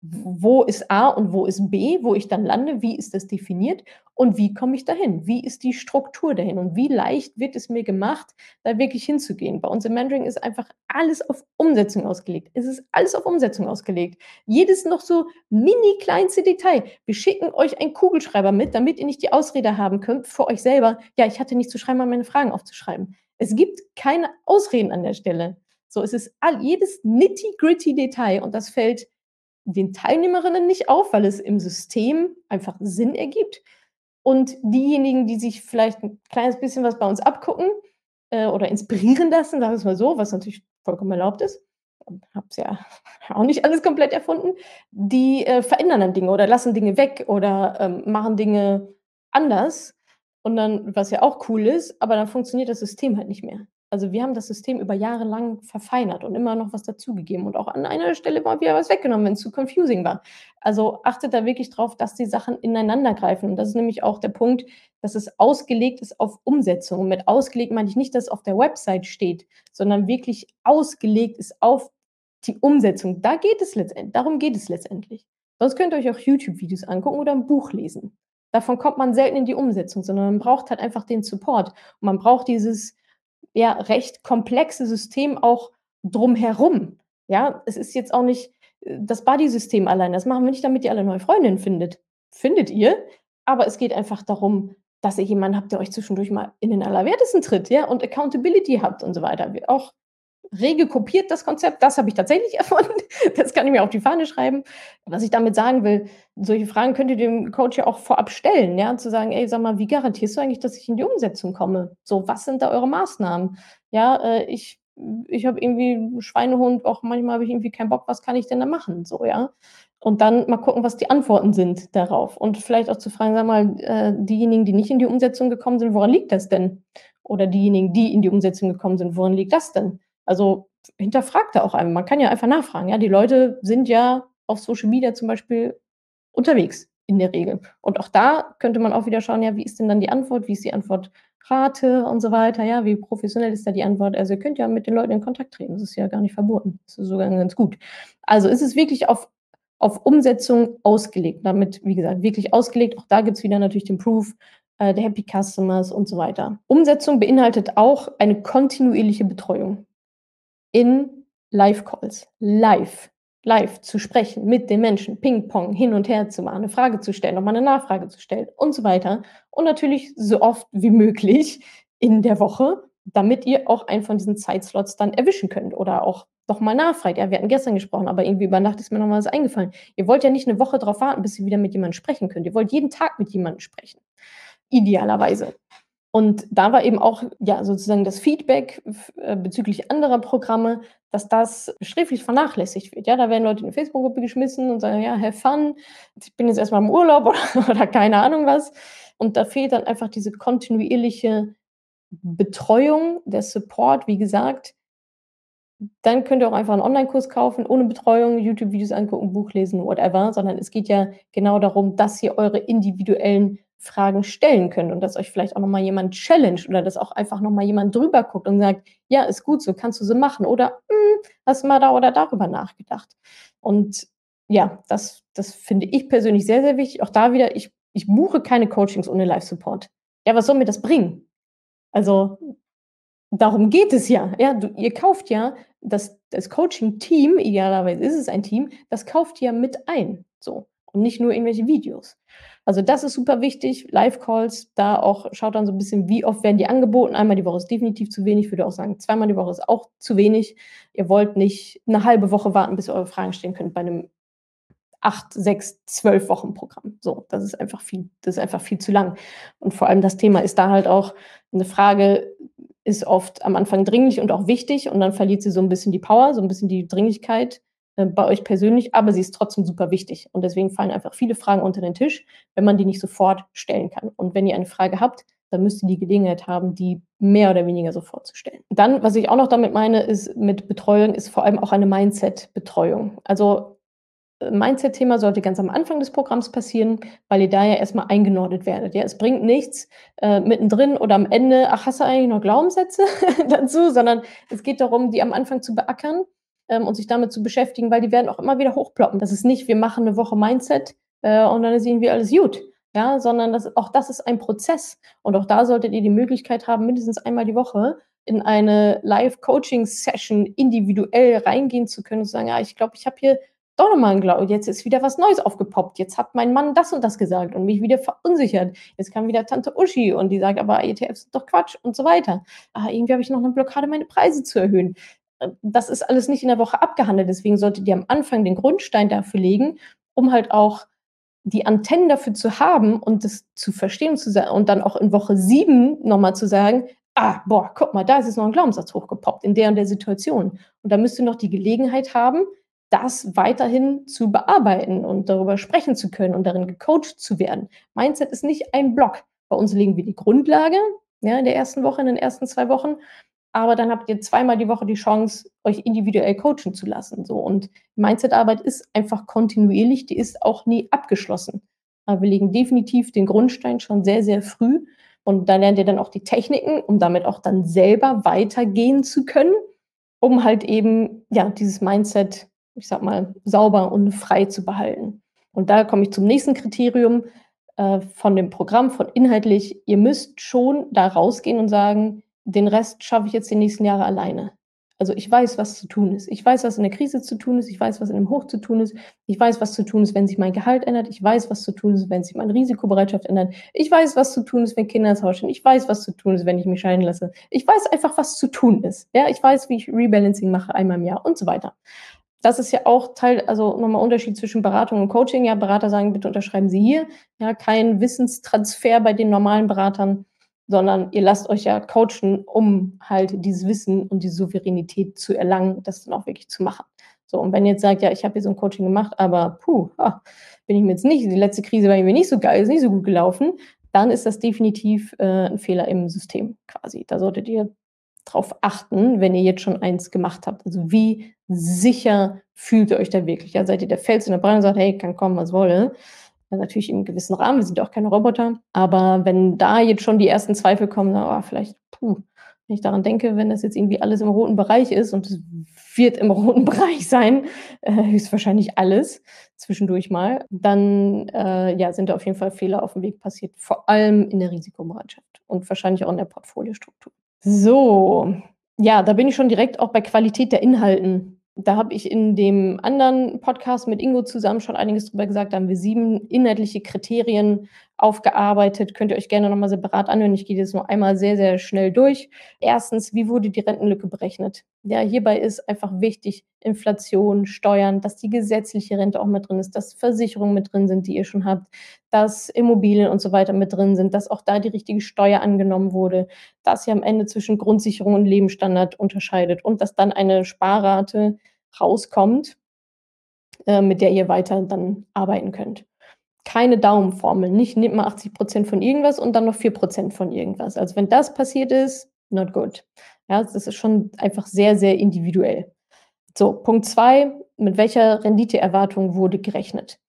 wo ist A und wo ist B, wo ich dann lande, wie ist das definiert und wie komme ich dahin? Wie ist die Struktur dahin und wie leicht wird es mir gemacht, da wirklich hinzugehen? Bei uns im Mentoring ist einfach alles auf Umsetzung ausgelegt. Es ist alles auf Umsetzung ausgelegt. Jedes noch so mini kleinste Detail. Wir schicken euch einen Kugelschreiber mit, damit ihr nicht die Ausrede haben könnt für euch selber. Ja, ich hatte nicht zu schreiben, meine Fragen aufzuschreiben. Es gibt keine Ausreden an der Stelle. So, es ist all, jedes nitty-gritty Detail und das fällt den Teilnehmerinnen nicht auf, weil es im System einfach Sinn ergibt. Und diejenigen, die sich vielleicht ein kleines bisschen was bei uns abgucken äh, oder inspirieren lassen, sagen wir es mal so, was natürlich vollkommen erlaubt ist, habe es ja auch nicht alles komplett erfunden, die äh, verändern dann Dinge oder lassen Dinge weg oder ähm, machen Dinge anders. Und dann, was ja auch cool ist, aber dann funktioniert das System halt nicht mehr. Also, wir haben das System über Jahre lang verfeinert und immer noch was dazugegeben und auch an einer Stelle mal wieder was weggenommen, wenn es zu confusing war. Also, achtet da wirklich drauf, dass die Sachen ineinandergreifen. Und das ist nämlich auch der Punkt, dass es ausgelegt ist auf Umsetzung. Und mit ausgelegt meine ich nicht, dass es auf der Website steht, sondern wirklich ausgelegt ist auf die Umsetzung. Da geht es letztendlich darum geht es letztendlich. Sonst könnt ihr euch auch YouTube-Videos angucken oder ein Buch lesen. Davon kommt man selten in die Umsetzung, sondern man braucht halt einfach den Support. Und man braucht dieses ja recht komplexe System auch drumherum. Ja, es ist jetzt auch nicht äh, das Buddy-System allein. Das machen wir nicht, damit ihr alle neue Freundinnen findet. Findet ihr, aber es geht einfach darum, dass ihr jemanden habt, der euch zwischendurch mal in den Allerwertesten tritt, ja, und Accountability habt und so weiter. Auch rege kopiert das Konzept. Das habe ich tatsächlich erfunden. Das kann ich mir auf die Fahne schreiben. Was ich damit sagen will, solche Fragen könnt ihr dem Coach ja auch vorab stellen, ja, zu sagen, ey, sag mal, wie garantierst du eigentlich, dass ich in die Umsetzung komme? So, was sind da eure Maßnahmen? Ja, äh, ich, ich habe irgendwie Schweinehund, auch manchmal habe ich irgendwie keinen Bock, was kann ich denn da machen? So, ja. Und dann mal gucken, was die Antworten sind darauf. Und vielleicht auch zu fragen, sag mal, äh, diejenigen, die nicht in die Umsetzung gekommen sind, woran liegt das denn? Oder diejenigen, die in die Umsetzung gekommen sind, woran liegt das denn? Also hinterfragt da auch einmal. Man kann ja einfach nachfragen. Ja, die Leute sind ja auf Social Media zum Beispiel unterwegs in der Regel. Und auch da könnte man auch wieder schauen, ja, wie ist denn dann die Antwort? Wie ist die Antwortrate und so weiter? Ja, wie professionell ist da die Antwort? Also ihr könnt ja mit den Leuten in Kontakt treten. Das ist ja gar nicht verboten. Das ist sogar ganz gut. Also ist es wirklich auf, auf Umsetzung ausgelegt. Damit, wie gesagt, wirklich ausgelegt. Auch da gibt es wieder natürlich den Proof äh, der Happy Customers und so weiter. Umsetzung beinhaltet auch eine kontinuierliche Betreuung in Live-Calls, live, live zu sprechen mit den Menschen, Ping-Pong hin und her zu machen, eine Frage zu stellen, nochmal eine Nachfrage zu stellen und so weiter. Und natürlich so oft wie möglich in der Woche, damit ihr auch einen von diesen Zeitslots dann erwischen könnt oder auch nochmal nachfragt. Ja, wir hatten gestern gesprochen, aber irgendwie über Nacht ist mir nochmal was eingefallen. Ihr wollt ja nicht eine Woche darauf warten, bis ihr wieder mit jemandem sprechen könnt. Ihr wollt jeden Tag mit jemandem sprechen. Idealerweise. Und da war eben auch ja sozusagen das Feedback äh, bezüglich anderer Programme, dass das sträflich vernachlässigt wird. Ja, da werden Leute in eine Facebook-Gruppe geschmissen und sagen, ja, have fun, ich bin jetzt erstmal im Urlaub oder, oder keine Ahnung was. Und da fehlt dann einfach diese kontinuierliche Betreuung, der Support, wie gesagt. Dann könnt ihr auch einfach einen Online-Kurs kaufen, ohne Betreuung, YouTube-Videos angucken, Buch lesen, whatever, sondern es geht ja genau darum, dass ihr eure individuellen Fragen stellen könnt und dass euch vielleicht auch nochmal jemand challenge oder dass auch einfach nochmal jemand drüber guckt und sagt, ja, ist gut so, kannst du so machen oder hm, hast du mal da oder darüber nachgedacht. Und ja, das, das finde ich persönlich sehr, sehr wichtig. Auch da wieder, ich, ich buche keine Coachings ohne Live-Support. Ja, was soll mir das bringen? Also, darum geht es ja. Ja, du, ihr kauft ja das, das Coaching-Team, idealerweise ist es ein Team, das kauft ja mit ein. So. Und nicht nur irgendwelche Videos. Also das ist super wichtig. Live-Calls, da auch schaut dann so ein bisschen, wie oft werden die angeboten. Einmal die Woche ist definitiv zu wenig. Würde auch sagen, zweimal die Woche ist auch zu wenig. Ihr wollt nicht eine halbe Woche warten, bis ihr eure Fragen stellen könnt bei einem acht, sechs, zwölf Wochen Programm. So, das ist einfach viel, das ist einfach viel zu lang. Und vor allem das Thema ist da halt auch eine Frage, ist oft am Anfang dringlich und auch wichtig und dann verliert sie so ein bisschen die Power, so ein bisschen die Dringlichkeit bei euch persönlich, aber sie ist trotzdem super wichtig. Und deswegen fallen einfach viele Fragen unter den Tisch, wenn man die nicht sofort stellen kann. Und wenn ihr eine Frage habt, dann müsst ihr die Gelegenheit haben, die mehr oder weniger so vorzustellen. Dann, was ich auch noch damit meine, ist mit Betreuung, ist vor allem auch eine Mindset-Betreuung. Also äh, Mindset-Thema sollte ganz am Anfang des Programms passieren, weil ihr da ja erstmal eingenordet werdet. Ja, es bringt nichts äh, mittendrin oder am Ende, ach, hast du eigentlich noch Glaubenssätze dazu, sondern es geht darum, die am Anfang zu beackern ähm, und sich damit zu beschäftigen, weil die werden auch immer wieder hochploppen. Das ist nicht, wir machen eine Woche Mindset äh, und dann sehen wir alles gut ja, sondern das, auch das ist ein Prozess. Und auch da solltet ihr die Möglichkeit haben, mindestens einmal die Woche in eine Live-Coaching-Session individuell reingehen zu können und zu sagen, ja, ich glaube, ich habe hier doch nochmal ein Glaube, jetzt ist wieder was Neues aufgepoppt, jetzt hat mein Mann das und das gesagt und mich wieder verunsichert. Jetzt kam wieder Tante Uschi und die sagt, aber ETFs sind doch Quatsch und so weiter. Ah, irgendwie habe ich noch eine Blockade, meine Preise zu erhöhen. Das ist alles nicht in der Woche abgehandelt, deswegen solltet ihr am Anfang den Grundstein dafür legen, um halt auch die Antennen dafür zu haben und das zu verstehen und, zu sagen, und dann auch in Woche sieben nochmal zu sagen, ah, boah, guck mal, da ist jetzt noch ein Glaubenssatz hochgepoppt in der und der Situation. Und da müsst ihr noch die Gelegenheit haben, das weiterhin zu bearbeiten und darüber sprechen zu können und darin gecoacht zu werden. Mindset ist nicht ein Block. Bei uns legen wir die Grundlage ja, in der ersten Woche, in den ersten zwei Wochen aber dann habt ihr zweimal die Woche die Chance, euch individuell coachen zu lassen. So. Und Mindset-Arbeit ist einfach kontinuierlich, die ist auch nie abgeschlossen. Aber wir legen definitiv den Grundstein schon sehr, sehr früh. Und da lernt ihr dann auch die Techniken, um damit auch dann selber weitergehen zu können, um halt eben, ja, dieses Mindset, ich sag mal, sauber und frei zu behalten. Und da komme ich zum nächsten Kriterium äh, von dem Programm, von inhaltlich. Ihr müsst schon da rausgehen und sagen, den Rest schaffe ich jetzt die nächsten Jahre alleine. Also ich weiß, was zu tun ist. Ich weiß, was in der Krise zu tun ist. Ich weiß, was in einem Hoch zu tun ist. Ich weiß, was zu tun ist, wenn sich mein Gehalt ändert. Ich weiß, was zu tun ist, wenn sich meine Risikobereitschaft ändert. Ich weiß, was zu tun ist, wenn Kinder ins Haus stehen. Ich weiß, was zu tun ist, wenn ich mich scheiden lasse. Ich weiß einfach, was zu tun ist. Ja, ich weiß, wie ich Rebalancing mache einmal im Jahr und so weiter. Das ist ja auch Teil, also nochmal Unterschied zwischen Beratung und Coaching. Ja, Berater sagen, bitte unterschreiben Sie hier. Ja, kein Wissenstransfer bei den normalen Beratern sondern ihr lasst euch ja coachen, um halt dieses Wissen und die Souveränität zu erlangen, das dann auch wirklich zu machen. So, und wenn ihr jetzt sagt, ja, ich habe hier so ein Coaching gemacht, aber puh, ah, bin ich mir jetzt nicht, die letzte Krise war mir nicht so geil, ist nicht so gut gelaufen, dann ist das definitiv äh, ein Fehler im System quasi. Da solltet ihr drauf achten, wenn ihr jetzt schon eins gemacht habt. Also wie sicher fühlt ihr euch da wirklich? Ja, seid ihr der Fels in der Brandung und sagt, hey, kann kommen, was wolle natürlich im gewissen Rahmen, wir sind auch keine Roboter. Aber wenn da jetzt schon die ersten Zweifel kommen, na, oh, vielleicht, puh, wenn ich daran denke, wenn das jetzt irgendwie alles im roten Bereich ist und es wird im roten Bereich sein, äh, höchstwahrscheinlich alles zwischendurch mal, dann äh, ja, sind da auf jeden Fall Fehler auf dem Weg passiert, vor allem in der Risikobereitschaft und wahrscheinlich auch in der Portfoliostruktur. So, ja, da bin ich schon direkt auch bei Qualität der Inhalten da habe ich in dem anderen Podcast mit Ingo zusammen schon einiges drüber gesagt. Da haben wir sieben inhaltliche Kriterien aufgearbeitet. Könnt ihr euch gerne nochmal separat anhören. Ich gehe jetzt nur einmal sehr, sehr schnell durch. Erstens, wie wurde die Rentenlücke berechnet? Ja, hierbei ist einfach wichtig, Inflation, Steuern, dass die gesetzliche Rente auch mit drin ist, dass Versicherungen mit drin sind, die ihr schon habt, dass Immobilien und so weiter mit drin sind, dass auch da die richtige Steuer angenommen wurde, dass ihr am Ende zwischen Grundsicherung und Lebensstandard unterscheidet und dass dann eine Sparrate rauskommt, äh, mit der ihr weiter dann arbeiten könnt keine Daumenformel. Nicht nimmt mal 80 Prozent von irgendwas und dann noch 4 Prozent von irgendwas. Also wenn das passiert ist, not good. Ja, das ist schon einfach sehr, sehr individuell. So, Punkt zwei, mit welcher Renditeerwartung wurde gerechnet?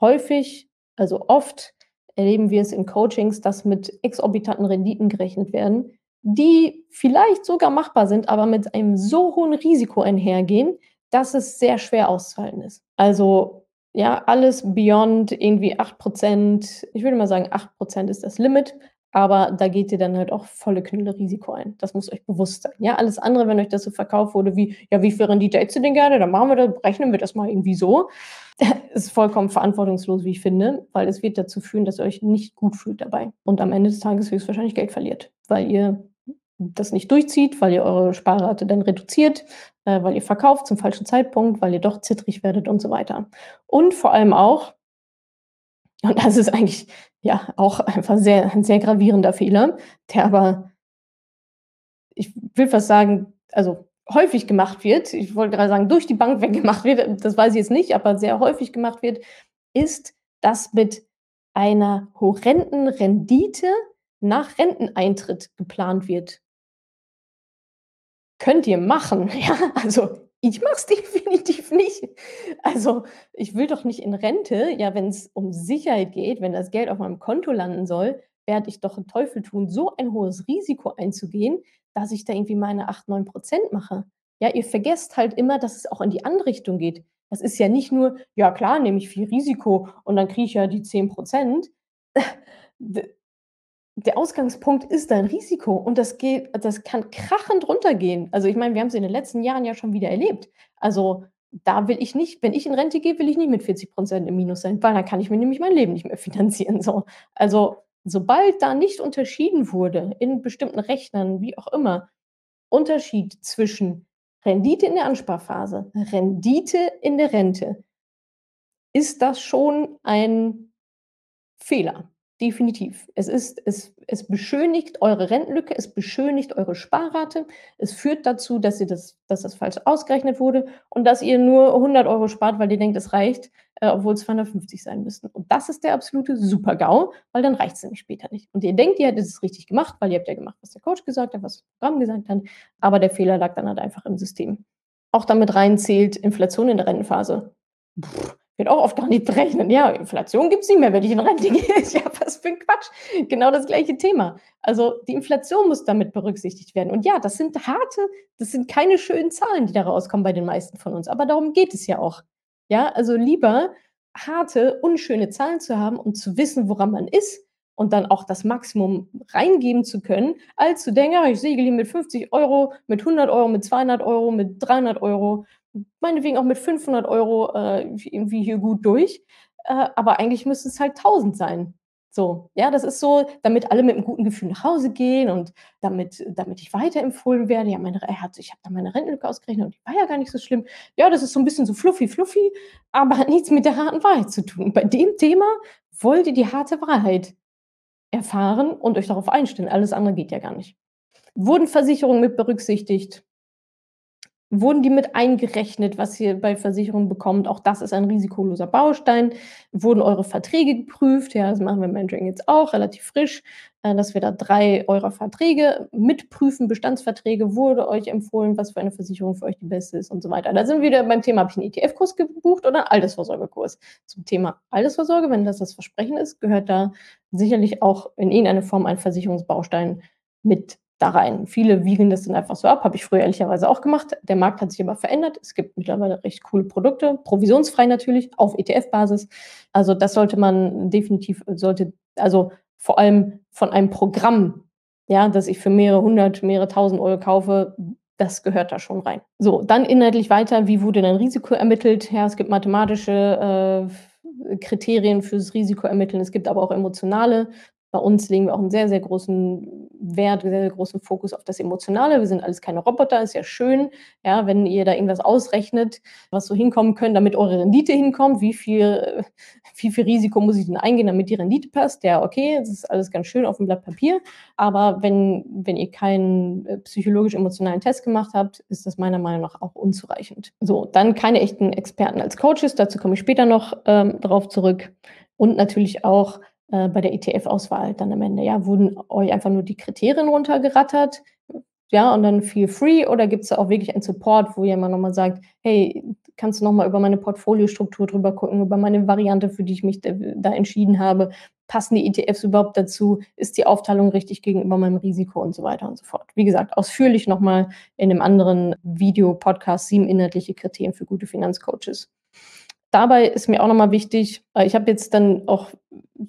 Häufig, also oft erleben wir es in Coachings, dass mit exorbitanten Renditen gerechnet werden, die vielleicht sogar machbar sind, aber mit einem so hohen Risiko einhergehen, dass es sehr schwer auszuhalten ist. Also ja, alles beyond irgendwie 8%, ich würde mal sagen, 8% ist das Limit, aber da geht ihr dann halt auch volle Knülle Risiko ein. Das muss euch bewusst sein. Ja, alles andere, wenn euch das so verkauft wurde, wie, ja, wie viel Rendite hättest du denn gerne? Dann machen wir das, rechnen wir das mal irgendwie so. ist vollkommen verantwortungslos, wie ich finde, weil es wird dazu führen, dass ihr euch nicht gut fühlt dabei und am Ende des Tages höchstwahrscheinlich Geld verliert, weil ihr das nicht durchzieht, weil ihr eure Sparrate dann reduziert, äh, weil ihr verkauft zum falschen Zeitpunkt, weil ihr doch zittrig werdet und so weiter. Und vor allem auch, und das ist eigentlich ja auch einfach sehr, ein sehr gravierender Fehler, der aber, ich will fast sagen, also häufig gemacht wird, ich wollte gerade sagen, durch die Bank weggemacht wird, das weiß ich jetzt nicht, aber sehr häufig gemacht wird, ist, dass mit einer horrenden Rendite nach Renteneintritt geplant wird. Könnt ihr machen, ja? Also, ich mache es definitiv nicht. Also, ich will doch nicht in Rente, ja, wenn es um Sicherheit geht, wenn das Geld auf meinem Konto landen soll, werde ich doch 'n Teufel tun, so ein hohes Risiko einzugehen, dass ich da irgendwie meine 8, 9% mache. Ja, ihr vergesst halt immer, dass es auch in die andere Richtung geht. Das ist ja nicht nur: „Ja klar, nehme ich viel Risiko und dann kriege ich ja die 10 D der Ausgangspunkt ist dein Risiko und das geht das kann krachend runtergehen. Also, ich meine, wir haben's in den letzten Jahren ja schon wieder erlebt. Also, da will ich nicht wenn ich in Rente gehe, will ich nicht mit 40% im Minus sein, weil dann kann ich mir nämlich mein Leben nicht mehr finanzieren, so. Also, sobald da nicht unterschieden wurde in bestimmten Rechnern, wie auch immer, Unterschied zwischen Rendite in der Ansparphase, Rendite in der Rente, ist das schon ein Fehler. Definitiv. Es ist es es beschönigt eure Rentenlücke, es beschönigt eure Sparrate. Es führt dazu, dass ihr das dass das falsch ausgerechnet wurde und dass ihr nur 100 € spart, weil ihr denkt, es reicht, äh, obwohl es 250 sein müssten. Und das ist der absolute Super-GAU, weil dann reicht's nämlich später nicht. Und ihr denkt, ihr hättet es richtig gemacht, weil ihr habt ja gemacht, was der Coach gesagt hat, was das Programm gesagt hat, aber der Fehler lag dann halt einfach im System. Auch damit rein zählt Inflation in der Rentenphase. Wird auch oft gar nicht berechnet. Ja, Inflation gibt's nicht mehr, wenn ich in Rente gehe. Ja, was für 'n Quatsch. Genau das gleiche Thema. Also, die Inflation muss damit berücksichtigt werden. Und ja, das sind harte das sind keine schönen Zahlen, die da rauskommen bei den meisten von uns, aber darum geht es ja auch. Ja, also lieber harte, unschöne Zahlen zu haben und zu wissen, woran man ist und dann auch das Maximum reingeben zu können, als zu denken: „Ja, ich segel hier mit 50 €, mit 100 €, mit 200 €, mit 300 €, meinetwegen auch mit 500 € äh, irgendwie hier gut durch, äh, aber eigentlich müssten es halt 1.000 sein. So, ja, das ist so, damit alle mit 'nem guten Gefühl nach Hause gehen und damit damit ich weiterempfohlen werde. Ja, meine er hat ich habe da meine Rentenlücke ausgerechnet und die war ja gar nicht so schlimm. Ja, das ist so 'n bisschen so fluffy fluffy, aber hat nichts mit der harten Wahrheit zu tun. Bei dem Thema wollt ihr die harte Wahrheit erfahren und euch darauf einstellen. Alles andere geht ja gar nicht. Wurden Versicherungen mit berücksichtigt? Wurden die mit eingerechnet, was ihr bei Versicherungen bekommt? Auch das ist ein risikoloser Baustein. Wurden eure Verträge geprüft? Ja, das machen wir im Mentoring jetzt auch relativ frisch, äh, dass wir da 3 eurer Verträge mitprüfen. Bestandsverträge. Wurde euch empfohlen, was für eine Versicherung für euch die beste ist und so weiter. Da sind wir wieder beim Thema, habe ich 'n ETF-Kurs gebucht oder 'n Altersvorsorgekurs? Zum Thema Altersvorsorge, wenn das das Versprechen ist, gehört da sicherlich auch in irgendeiner Form ein Versicherungsbaustein mit da rein. Viele wiegeln das dann einfach so ab, habe ich früher ehrlicherweise auch gemacht. Der Markt hat sich aber verändert. Es gibt mittlerweile recht coole Produkte, provisionsfrei natürlich, auf ETF-Basis. Also, das sollte man definitiv sollte also, vor allem von einem Programm, ja, das ich für mehrere hundert, mehrere tausend Euro kaufe, das gehört da schon rein. So, dann inhaltlich weiter, wie wurde dein Risiko ermittelt? Ja, es gibt mathematische, äh, Kriterien fürs Risiko ermitteln. Es gibt aber auch emotionale. Bei uns legen wir auch 'n sehr, sehr großen Wert, sehr, sehr großen Fokus auf das Emotionale. Wir sind alles keine Roboter, ist ja schön, ja, wenn ihr da irgendwas ausrechnet, was so hinkommen können, damit eure Rendite hinkommt. Wie viel wie viel Risiko muss ich denn eingehen, damit die Rendite passt? Ja, okay, das ist alles ganz schön auf'm Blatt Papier, aber wenn wenn ihr keinen, äh, psychologisch-emotionalen Test gemacht habt, ist das meiner Meinung nach auch unzureichend. So, dann keine echten Experten als Coaches, dazu komme ich später noch, ähm, drauf zurück. Und natürlich auch äh, bei der ETF-Auswahl dann am Ende, ja, wurden euch einfach nur die Kriterien runtergerattert, ja, und dann feel free oder gibt's da auch wirklich einen Support, wo jemand noch mal sagt: „Hey, kannst du noch mal über meine Portfoliostruktur drüber gucken, über meine Variante, für die ich mich da entschieden habe? Passen die ETFs überhaupt dazu? Ist die Aufteilung richtig gegenüber meinem Risiko?“ und so weiter und so fort. Wie gesagt, ausführlich noch mal in 'nem anderen Video, Podcast, 7 inhaltliche Kriterien für gute Finanzcoaches. Dabei ist mir auch noch mal wichtig, weil ich habe jetzt dann auch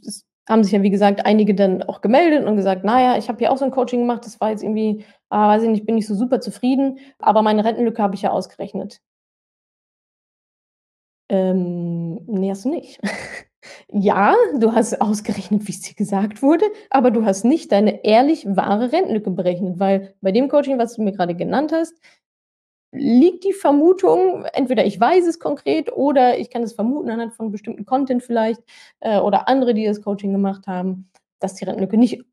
es haben sich ja, wie gesagt, einige dann auch gemeldet und gesagt: „Na ja, ich habe hier auch so 'n Coaching gemacht, das war jetzt irgendwie, ah, weiß ich nicht, bin nicht so super zufrieden, aber meine Rentenlücke habe ich ja ausgerechnet.“ Ähm, ne, hast du nicht. Ja, du hast ausgerechnet, wie's dir gesagt wurde, aber du hast nicht deine ehrlich wahre Rentenlücke berechnet, weil bei dem Coaching, was du mir grade genannt hast, liegt die Vermutung entweder ich weiß es konkret oder ich kann es vermuten anhand von bestimmten Content vielleicht, äh, oder andere, die das Coaching gemacht haben, dass die Rentenlücke nicht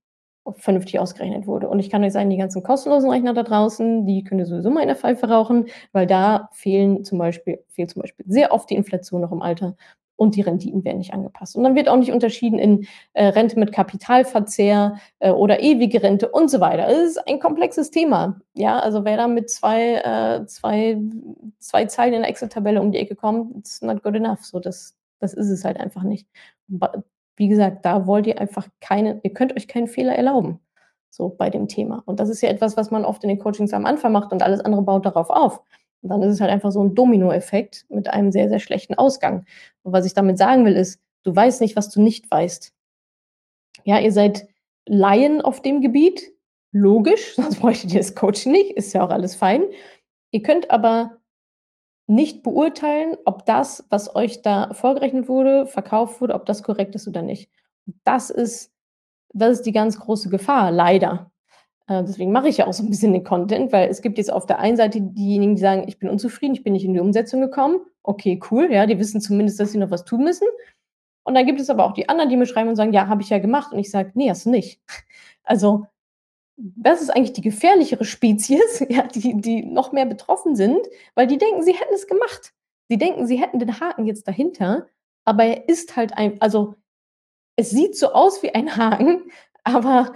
vernünftig ausgerechnet wurde. Und ich kann euch sagen, die ganzen kostenlosen Rechner da draußen, die könnt ihr sowieso mal in der Pfeife rauchen, weil da fehlen zum Beispiel fehlt zum Beispiel sehr oft die Inflation noch im Alter und die Renditen werden nicht angepasst. Und dann wird auch nicht unterschieden in äh, Rente mit Kapitalverzehr äh, oder ewige Rente und so weiter. Es ist ein komplexes Thema. Ja, also wer da mit zwei, äh, zwei, zwei Zeilen in der Excel-Tabelle um die Ecke kommt, it's not good enough. So, das, das ist es halt einfach nicht. Wie gesagt, da wollt ihr einfach keine, ihr könnt euch keinen Fehler erlauben. So bei dem Thema. Und das ist ja etwas, was man oft in den Coachings am Anfang macht und alles andere baut darauf auf. Und dann ist es halt einfach so ein Dominoeffekt mit einem sehr, sehr schlechten Ausgang. Und was ich damit sagen will, ist, du weißt nicht, was du nicht weißt. Ja, ihr seid Laien auf dem Gebiet, logisch, sonst bräuchtet ihr das Coaching nicht, ist ja auch alles fein. Ihr könnt aber nicht beurteilen, ob das, was euch da vorgerechnet wurde, verkauft wurde, ob das korrekt ist oder nicht. Das ist, das ist die ganz große Gefahr, leider. Äh, deswegen mache ich ja auch so ein bisschen den Content, weil es gibt jetzt auf der einen Seite diejenigen, die sagen, ich bin unzufrieden, ich bin nicht in die Umsetzung gekommen. Okay, cool, ja, die wissen zumindest, dass sie noch was tun müssen. Und dann gibt es aber auch die anderen, die mir schreiben und sagen, ja, habe ich ja gemacht. Und ich sage, nee, hast du nicht. Also, das ist eigentlich die gefährlichere Spezies, ja, die, die noch mehr betroffen sind, weil die denken, sie hätten es gemacht. Sie denken, sie hätten den Haken jetzt dahinter, aber er ist halt ein, also es sieht so aus wie ein Haken, aber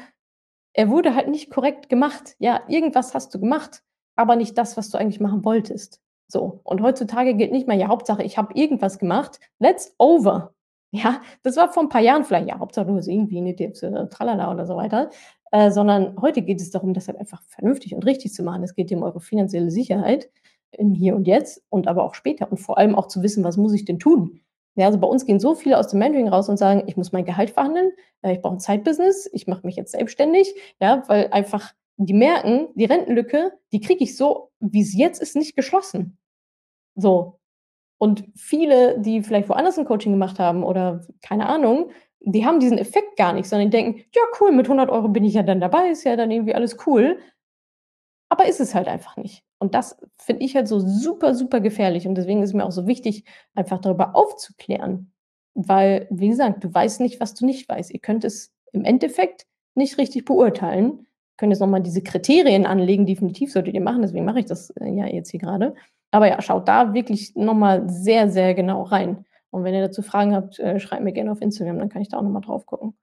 er wurde halt nicht korrekt gemacht. Ja, irgendwas hast du gemacht, aber nicht das, was du eigentlich machen wolltest. So. Und heutzutage gilt nicht mehr, ja, Hauptsache, ich habe irgendwas gemacht. Let's over. Ja, das war vor ein paar Jahren vielleicht, ja, Hauptsache, du hast irgendwie eine Tipps, äh, tralala oder so weiter. Äh, sondern heute geht es darum, das halt einfach vernünftig und richtig zu machen. Es geht um eure finanzielle Sicherheit im Hier und Jetzt und aber auch später und vor allem auch zu wissen, was muss ich denn tun? Ja, also bei uns gehen so viele aus dem Mentoring raus und sagen, ich muss mein Gehalt verhandeln, äh, ich brauche ein Zeitbusiness, ich mache mich jetzt selbstständig, ja, weil einfach die merken, die Rentenlücke, die kriege ich so, wie es jetzt ist, nicht geschlossen. So. Und viele, die vielleicht woanders ein Coaching gemacht haben oder keine Ahnung, die haben diesen Effekt gar nicht, sondern die denken, ja cool, mit 100 Euro bin ich ja dann dabei, ist ja dann irgendwie alles cool. Aber ist es halt einfach nicht. Und das finde ich halt so super, super gefährlich. Und deswegen ist mir auch so wichtig, einfach darüber aufzuklären. Weil, wie gesagt, du weißt nicht, was du nicht weißt. Ihr könnt es im Endeffekt nicht richtig beurteilen. Ihr könnt jetzt nochmal diese Kriterien anlegen, definitiv solltet ihr machen, deswegen mache ich das äh, ja jetzt hier gerade. Aber ja, schaut da wirklich nochmal sehr, sehr genau rein. Und wenn ihr dazu Fragen habt, äh, schreibt mir gerne auf Instagram, dann kann ich da auch nochmal drauf gucken.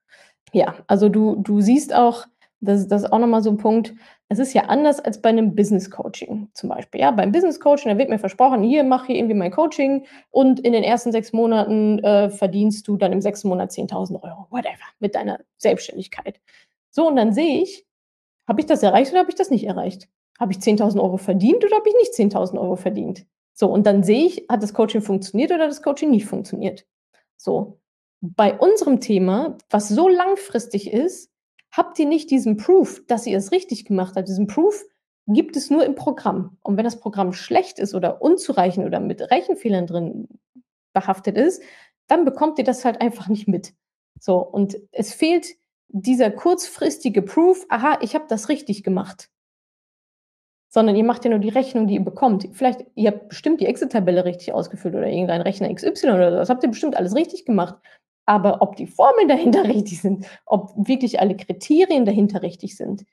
Ja, also du, du siehst auch, das, das ist auch nochmal so ein Punkt. Es ist ja anders als bei einem Business Coaching zum Beispiel. Ja, beim Business Coaching, da wird mir versprochen, hier mach hier irgendwie mein Coaching und in den ersten sechs Monaten äh, verdienst du dann im sechsten Monat 10.000 Euro, whatever, mit deiner Selbstständigkeit. So, und dann sehe ich, habe ich das erreicht oder habe ich das nicht erreicht? Habe ich 10.000 Euro verdient oder habe ich nicht 10.000 Euro verdient? So, und dann sehe ich, hat das Coaching funktioniert oder hat das Coaching nicht funktioniert? So, bei unserem Thema, was so langfristig ist, habt ihr nicht diesen Proof, dass ihr es richtig gemacht habt. Diesen Proof gibt es nur im Programm. Und wenn das Programm schlecht ist oder unzureichend oder mit Rechenfehlern drin behaftet ist, dann bekommt ihr das halt einfach nicht mit. So, und es fehlt dieser kurzfristige Proof, aha, ich habe das richtig gemacht. Sondern ihr macht ja nur die Rechnung, die ihr bekommt. Vielleicht, ihr habt bestimmt die Exit-Tabelle richtig ausgefüllt oder irgendein Rechner XY oder so. Das habt ihr bestimmt alles richtig gemacht. Aber ob die Formeln dahinter richtig sind, ob wirklich alle Kriterien dahinter richtig sind,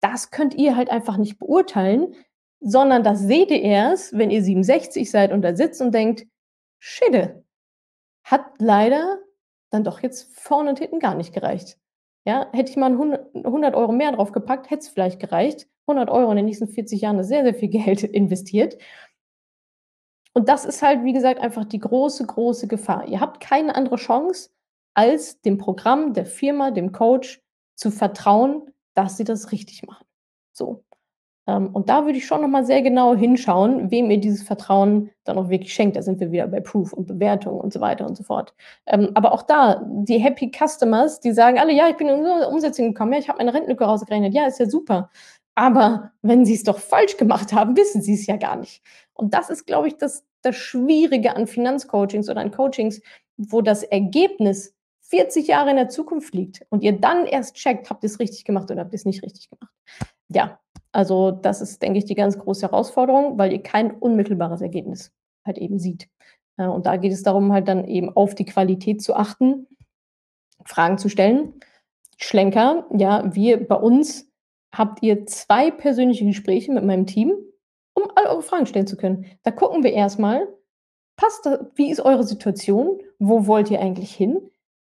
das könnt ihr halt einfach nicht beurteilen, sondern das seht ihr erst, wenn ihr 67 seid und da sitzt und denkt, Schidde, hat leider dann doch jetzt vorne und hinten gar nicht gereicht. Ja, hätte ich mal 100 Euro mehr drauf gepackt, hätte es vielleicht gereicht. 100 Euro in den nächsten 40 Jahren ist sehr, sehr viel Geld investiert. Und das ist halt, wie gesagt, einfach die große, große Gefahr. Ihr habt keine andere Chance, als dem Programm, der Firma, dem Coach zu vertrauen, dass sie das richtig machen. So. Ähm, und da würde ich schon nochmal sehr genau hinschauen, wem ihr dieses Vertrauen dann auch wirklich schenkt. Da sind wir wieder bei Proof und Bewertung und so weiter und so fort. Ähm, aber auch da, die Happy Customers, die sagen alle, ja, ich bin in Umsetzung gekommen, ja, ich habe meine Rentenlücke rausgerechnet, ja, ist ja super. Aber wenn sie es doch falsch gemacht haben, wissen sie es ja gar nicht. Und das ist, glaube ich, das, das Schwierige an Finanzcoachings oder an Coachings, wo das Ergebnis 40 Jahre in der Zukunft liegt und ihr dann erst checkt, habt ihr es richtig gemacht oder habt ihr es nicht richtig gemacht. Ja, also das ist, denke ich, die ganz große Herausforderung, weil ihr kein unmittelbares Ergebnis halt eben sieht. Und da geht es darum, halt dann eben auf die Qualität zu achten, Fragen zu stellen. Schlenker, ja, wir bei uns habt ihr zwei persönliche Gespräche mit meinem Team, um all eure Fragen stellen zu können. Da gucken wir erstmal, passt da wie ist eure Situation? Wo wollt ihr eigentlich hin?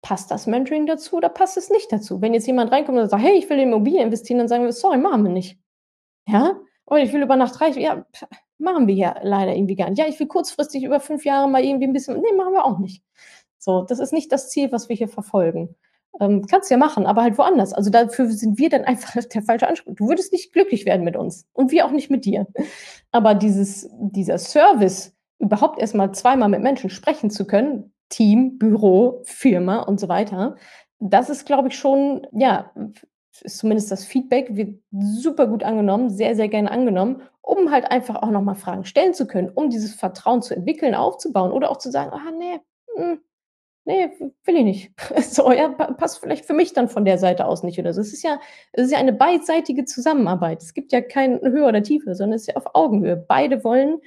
Passt das Mentoring dazu oder passt es nicht dazu? Wenn jetzt jemand reinkommt und sagt: „Hey, ich will in Immobilien investieren“, dann sagen wir: „Sorry, machen wir nicht.“ Ja? Oder ich will über Nacht reich ja, machen wir ja leider irgendwie gar nicht. Ja, ich will kurzfristig über 5 Jahre mal irgendwie 'n bisschen ne, machen wir auch nicht. So, das ist nicht das Ziel, was wir hier verfolgen. Ähm, kannst ja machen, aber halt woanders. Also, dafür sind wir dann einfach der falsche Ansp du würdest nicht glücklich werden mit uns und wir auch nicht mit dir. Aber dieses dieser Service, überhaupt erst mal zweimal mit Menschen sprechen zu können, Team, Büro, Firma und so weiter, das ist, glaube ich, schon ja, ist zumindest das Feedback, wird super gut angenommen, sehr, sehr gerne angenommen, um halt einfach auch noch mal Fragen stellen zu können, um dieses Vertrauen zu entwickeln, aufzubauen oder auch zu sagen: „Ah, ne, hm, ne, will ich nicht.“ So, ja, pa passt vielleicht für mich dann von der Seite aus nicht oder so. Es ist ja es ist ja eine beidseitige Zusammenarbeit. Es gibt ja kein Höher oder Tiefer, sondern es ist ja auf Augenhöhe. Beide wollen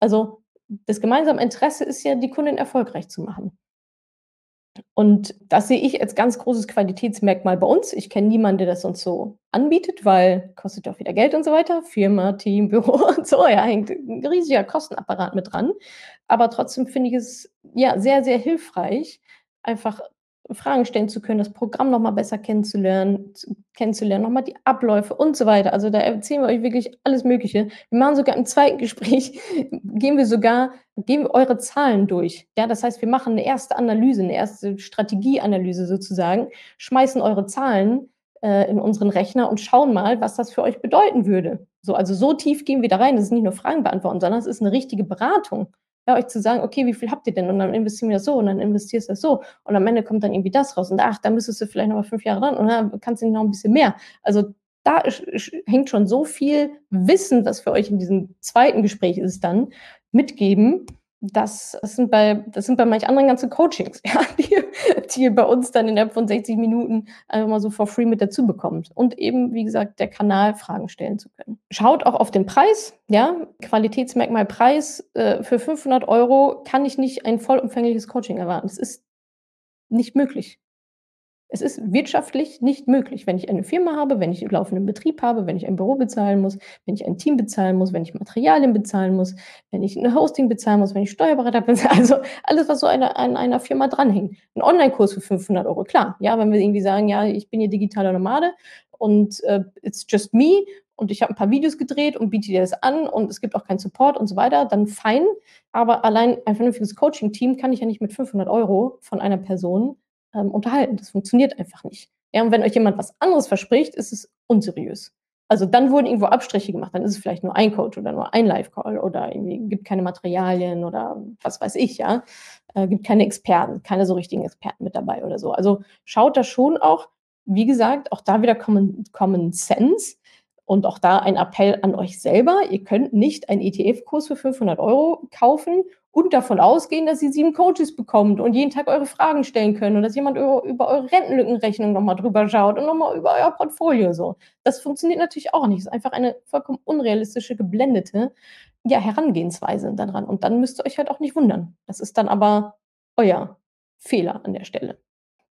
also, das gemeinsame Interesse ist ja, die Kundin erfolgreich zu machen. Und das sehe ich als ganz großes Qualitätsmerkmal bei uns. Ich kenne niemanden, der das uns so anbietet, weil kostet auch wieder Geld und so weiter. Firma, Team, Büro und so, ja, hängt 'n riesiger Kostenapparat mit dran. Aber trotzdem finde ich es, ja, sehr, sehr hilfreich, einfach Fragen stellen zu können, das Programm noch mal besser kennenzulernen kennenzulernen, noch mal die Abläufe und so weiter. Also, da erzählen wir euch wirklich alles Mögliche. Wir machen sogar im 2. Gespräch gehen wir sogar gehen wir eure Zahlen durch. Ja, das heißt, wir machen 'ne erste Analyse, 'ne erste Strategieanalyse sozusagen, schmeißen eure Zahlen, äh, in unseren Rechner und schauen mal, was das für euch bedeuten würde. So, also, so tief gehen wir da rein. Das ist nicht nur Fragen beantworten, sondern es ist 'ne richtige Beratung. Ja, euch zu sagen: „Okay, wie viel habt ihr denn?“ Und dann investieren wir das so und dann investierst du das so und am Ende kommt dann irgendwie das raus und ach, da müsstest du vielleicht noch mal 5 Jahre ran und dann kannst du noch 'n bisschen mehr. Also, da hängt schon so viel Wissen, was wir euch in diesem 2. Gespräch ist dann, mitgeben. Das das sind bei das sind bei manch anderen ganze Coachings, ja, die die bei uns dann innerhalb von 60 Minuten einfach mal so for free mit dazu bekommt. Und eben, wie gesagt, der Kanal, Fragen stellen zu können. Schaut auch auf den Preis, ja, Qualitätsmerkmal Preis. Äh, für 500 € kann ich nicht ein vollumfängliches Coaching erwarten. Das ist nicht möglich. Es ist wirtschaftlich nicht möglich, wenn ich eine Firma habe, wenn ich laufenden Betrieb habe, wenn ich ein Büro bezahlen muss, wenn ich ein Team bezahlen muss, wenn ich Materialien bezahlen muss, wenn ich 'ne Hosting bezahlen muss, wenn ich Steuerberater bezahle also, alles, was so einer an einer Firma dranhängt. 'N Onlinekurs für 500 €, klar. Ja, wenn wir irgendwie sagen: „Ja, ich bin hier digitaler Nomade und, äh, it's just me und ich habe 'n paar Videos gedreht und biete dir das an und es gibt auch keinen Support“ und so weiter, dann fein. Aber allein ein vernünftiges Coaching-Team kann ich ja nicht mit 500 € von einer Person, ähm, unterhalten. Das funktioniert einfach nicht. Ja, und wenn euch jemand was anderes verspricht, ist es unseriös. Also, dann wurden irgendwo Abstriche gemacht. Dann ist es vielleicht nur ein Coach oder nur ein Live-Call oder irgendwie gibt keine Materialien oder was weiß ich, ja. Äh, gibt keine Experten, keine so richtigen Experten mit dabei oder so. Also, schaut da schon auch wie gesagt, auch da wieder Common Common Sense und auch da ein Appell an euch selber. Ihr könnt nicht einen ETF-Kurs für 500 € kaufen und davon ausgehen, dass ihr 7 Coaches bekommt und jeden Tag eure Fragen stellen könnt und dass jemand über über eure Rentenlückenrechnung noch mal drüber schaut und noch mal über euer Portfolio so. Das funktioniert natürlich auch nicht. Ist einfach eine vollkommen unrealistische, geblendete, ja, Herangehensweise da dran. Und dann müsst ihr euch halt auch nicht wundern. Das ist dann aber euer Fehler an der Stelle.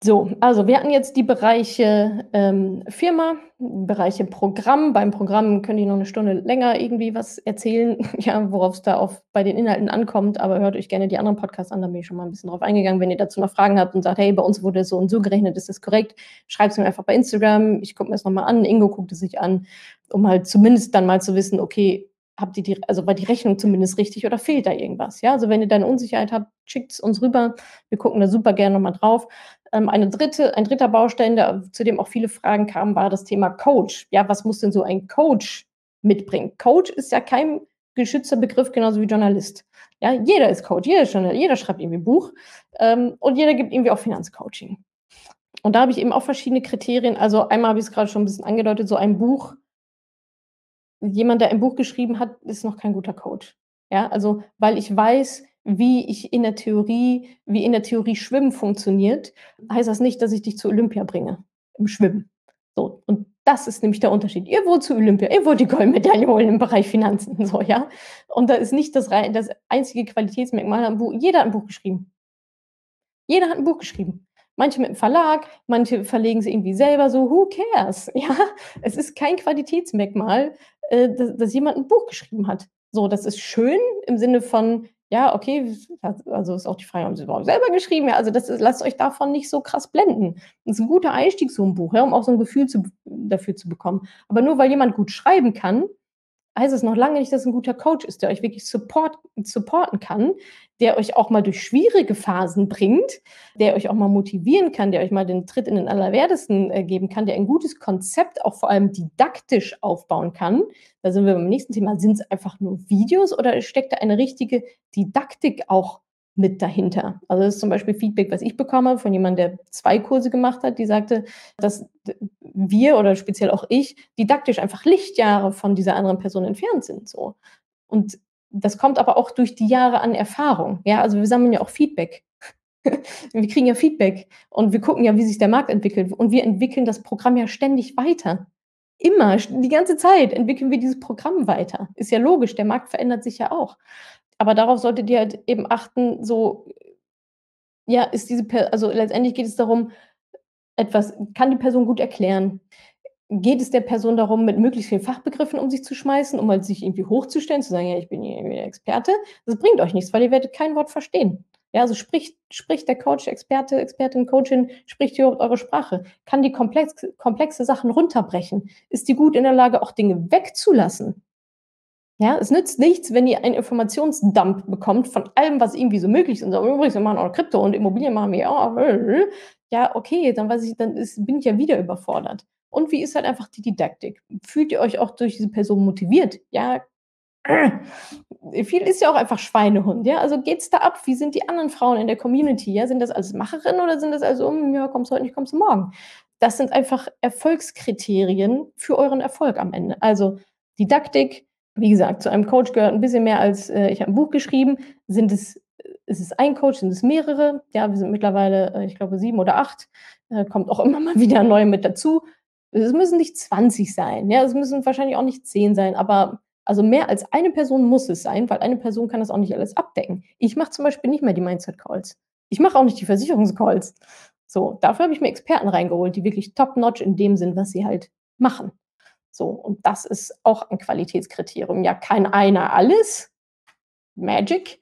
So, also, wir hatten jetzt die Bereiche, ähm, Firma, Bereiche Programm. Beim Programm könnte ich noch 'ne Stunde länger irgendwie was erzählen, ja, worauf's da auf bei den Inhalten ankommt, aber hört euch gerne die anderen Podcasts an, da bin ich schon mal 'n bisschen drauf eingegangen. Wenn ihr dazu noch Fragen habt und sagt: „Hey, bei uns wurde so und so gerechnet, ist das korrekt?“ Schreibt's mir einfach bei Instagram. Ich gucke mir's noch mal an. Ingo guckt es sich an, um halt zumindest dann mal zu wissen, okay, habt ihr die also, war die Rechnung zumindest richtig oder fehlt da irgendwas, ja? Also, wenn ihr da 'ne Unsicherheit habt, schickt's uns rüber. Wir gucken da super gerne noch mal drauf. Ähm, eine 3. ein 3. Baustein, der zu dem auch viele Fragen kamen, war das Thema Coach. Ja, was muss denn so ein Coach mitbringen? Coach ist ja kein geschützter Begriff, genauso wie Journalist. Ja, jeder ist Coach, jeder ist Journal jeder schreibt irgendwie 'n Buch, ähm, und jeder gibt irgendwie auch Finanzcoaching. Und da habe ich eben auch verschiedene Kriterien. Also, einmal habe ich's grade schon 'n bisschen angedeutet, so ein Buch jemand, der ein Buch geschrieben hat, ist noch kein guter Coach. Ja, also, weil ich weiß, wie ich in der Theorie wie in der Theorie Schwimmen funktioniert, heißt das nicht, dass ich dich zu Olympia bringe im Schwimmen. So, und das ist nämlich der Unterschied. Ihr wollt zu Olympia, ihr wollt die Goldmedaille holen im Bereich Finanzen, so, ja? Und da ist nicht das das einzige Qualitätsmerkmal jeder hat 'n Buch geschrieben. Jeder hat 'n Buch geschrieben. Manche mit 'm Verlag, manche verlegen sie irgendwie selber so, who cares? Ja? Es ist kein Qualitätsmerkmal, äh, dass dass jemand 'n Buch geschrieben hat. So, das ist schön im Sinne von, Ja, okay, also ist auch die Frage, haben Sie überhaupt selber geschrieben? Ja, also das ist, lasst euch davon nicht so krass blenden. Das ist ein guter Einstieg, so ein Buch, ja, um auch so ein Gefühl zu, dafür zu bekommen. Aber nur weil jemand gut schreiben kann, heißt es noch lange nicht, dass ein guter Coach ist, der euch wirklich support, supporten kann, der euch auch mal durch schwierige Phasen bringt, der euch auch mal motivieren kann, der euch mal den Tritt in den Allerwertesten äh, geben kann, der ein gutes Konzept auch vor allem didaktisch aufbauen kann. Da sind wir beim nächsten Thema. Sind es einfach nur Videos oder steckt da eine richtige Didaktik auch mit dahinter. Also das ist zum Beispiel Feedback, was ich bekomme von jemandem, der zwei Kurse gemacht hat, die sagte, dass wir oder speziell auch ich didaktisch einfach Lichtjahre von dieser anderen Person entfernt sind. So. Und das kommt aber auch durch die Jahre an Erfahrung. Ja, also wir sammeln ja auch Feedback. wir kriegen ja Feedback und wir gucken ja, wie sich der Markt entwickelt. Und wir entwickeln das Programm ja ständig weiter. Immer, die ganze Zeit entwickeln wir dieses Programm weiter. Ist ja logisch, der Markt verändert sich ja auch. Aber darauf solltet ihr halt eben achten, so, ja, ist diese, also letztendlich geht es darum, etwas, kann die Person gut erklären? Geht es der Person darum, mit möglichst vielen Fachbegriffen um sich zu schmeißen, um halt sich irgendwie hochzustellen, zu sagen, ja, ich bin der Experte? Das bringt euch nichts, weil ihr werdet kein Wort verstehen. Ja, also spricht, spricht der Coach, Experte, Expertin, Coachin, spricht ihr eure Sprache? Kann die komplex, komplexe Sachen runterbrechen? Ist die gut in der Lage, auch Dinge wegzulassen? Ja, es nützt nichts, wenn ihr einen Informationsdump bekommt von allem, was irgendwie so möglich ist. Und übrigens, wir machen auch Krypto und Immobilien machen wir auch. Ja, okay, dann weiß ich, dann ist, bin ich ja wieder überfordert. Und wie ist halt einfach die Didaktik? Fühlt ihr euch auch durch diese Person motiviert? Ja, viel ist ja auch einfach Schweinehund, ja. Also geht's da ab? Wie sind die anderen Frauen in der Community? Ja, sind das als Macherin oder sind das also, um, ja, kommst heute nicht, kommst du morgen? Das sind einfach Erfolgskriterien für euren Erfolg am Ende. Also Didaktik, wie gesagt, zu einem Coach gehört ein bisschen mehr als äh, ich habe ein Buch geschrieben. Sind es, ist es ein Coach, sind es mehrere? Ja, wir sind mittlerweile, äh, ich glaube, sieben oder acht. Äh, kommt auch immer mal wieder neue mit dazu. Es müssen nicht 20 sein, ja, es müssen wahrscheinlich auch nicht 10 sein, aber also mehr als eine Person muss es sein, weil eine Person kann das auch nicht alles abdecken. Ich mache zum Beispiel nicht mehr die Mindset-Calls. Ich mache auch nicht die Versicherungscalls. So, dafür habe ich mir Experten reingeholt, die wirklich top-notch in dem sind, was sie halt machen. So, und das ist auch ein Qualitätskriterium. Ja, kann einer alles? Magic?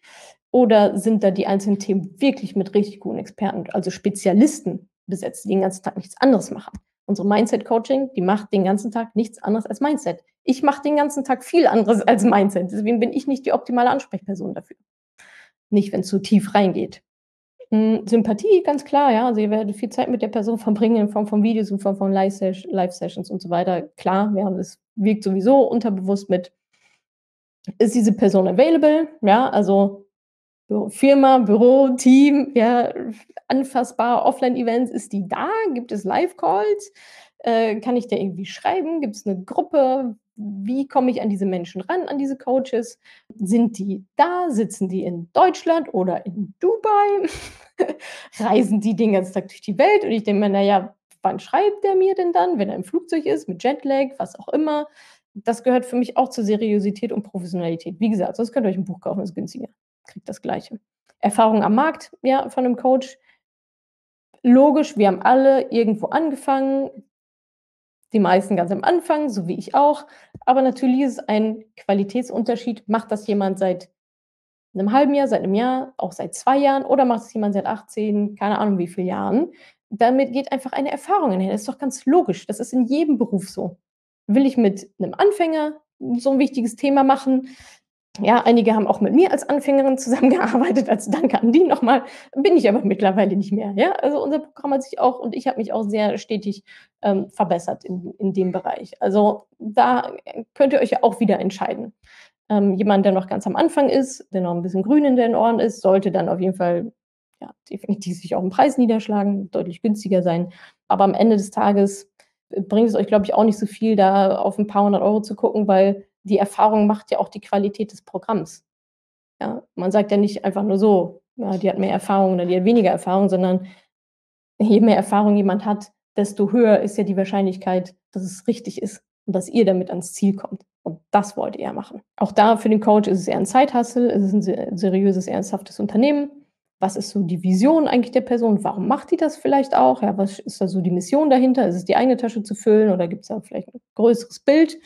Oder sind da die einzelnen Themen wirklich mit richtig guten Experten, also Spezialisten besetzt, die den ganzen Tag nichts anderes machen? Unsere Mindset-Coaching, die macht den ganzen Tag nichts anderes als Mindset. Ich mache den ganzen Tag viel anderes als Mindset. Deswegen bin ich nicht die optimale Ansprechperson dafür. Nicht, wenn es zu tief reingeht. Hm, Sympathie, ganz klar, ja. Also ihr werdet viel Zeit mit der Person verbringen in Form von Videos, in Form von Live-Sessions und so weiter. Klar, ja, das wirkt sowieso unterbewusst mit. Ist diese Person available? Ja, also Firma, Büro, Team, ja, anfassbar, Offline-Events, ist die da? Gibt es Live-Calls? Äh, kann ich da irgendwie schreiben? Gibt es eine Gruppe? wie komme ich an diese Menschen ran, an diese Coaches? Sind die da? Sitzen die in Deutschland oder in Dubai? Reisen die den ganzen Tag durch die Welt? Und ich denke mir, naja, wann schreibt der mir denn dann, wenn er im Flugzeug ist, mit Jetlag, was auch immer? Das gehört für mich auch zur Seriosität und Professionalität. Wie gesagt, sonst könnt ihr euch ein Buch kaufen, das ist günstiger. Kriegt das Gleiche. Erfahrung am Markt, ja, von einem Coach. Logisch, wir haben alle irgendwo angefangen die meisten ganz am Anfang, so wie ich auch. Aber natürlich ist es ein Qualitätsunterschied. Macht das jemand seit einem halben Jahr, seit einem Jahr, auch seit zwei Jahren oder macht es jemand seit 18, keine Ahnung wie viele Jahren? Damit geht einfach eine Erfahrung einher. Das ist doch ganz logisch. Das ist in jedem Beruf so. Will ich mit einem Anfänger so ein wichtiges Thema machen? Ja, einige haben auch mit mir als Anfängerin zusammengearbeitet. Als Danke an die nochmal. Bin ich aber mittlerweile nicht mehr. Ja, also unser Programm hat sich auch und ich habe mich auch sehr stetig ähm, verbessert in, in dem Bereich. Also da könnt ihr euch ja auch wieder entscheiden. Ähm, jemand, der noch ganz am Anfang ist, der noch ein bisschen grün in den Ohren ist, sollte dann auf jeden Fall ja, definitiv sich auch im Preis niederschlagen, deutlich günstiger sein. Aber am Ende des Tages bringt es euch, glaube ich, auch nicht so viel, da auf ein paar hundert Euro zu gucken, weil die Erfahrung macht ja auch die Qualität des Programms. Ja, man sagt ja nicht einfach nur so, ja, die hat mehr Erfahrung oder die hat weniger Erfahrung, sondern je mehr Erfahrung jemand hat, desto höher ist ja die Wahrscheinlichkeit, dass es richtig ist und dass ihr damit ans Ziel kommt. Und das wollt ihr ja machen. Auch da für den Coach ist es eher ein Zeithassel, es ist ein seriöses, ernsthaftes Unternehmen. Was ist so die Vision eigentlich der Person? Warum macht die das vielleicht auch? Ja, was ist da so die Mission dahinter? Ist es die eigene Tasche zu füllen oder gibt es da vielleicht ein größeres Bild?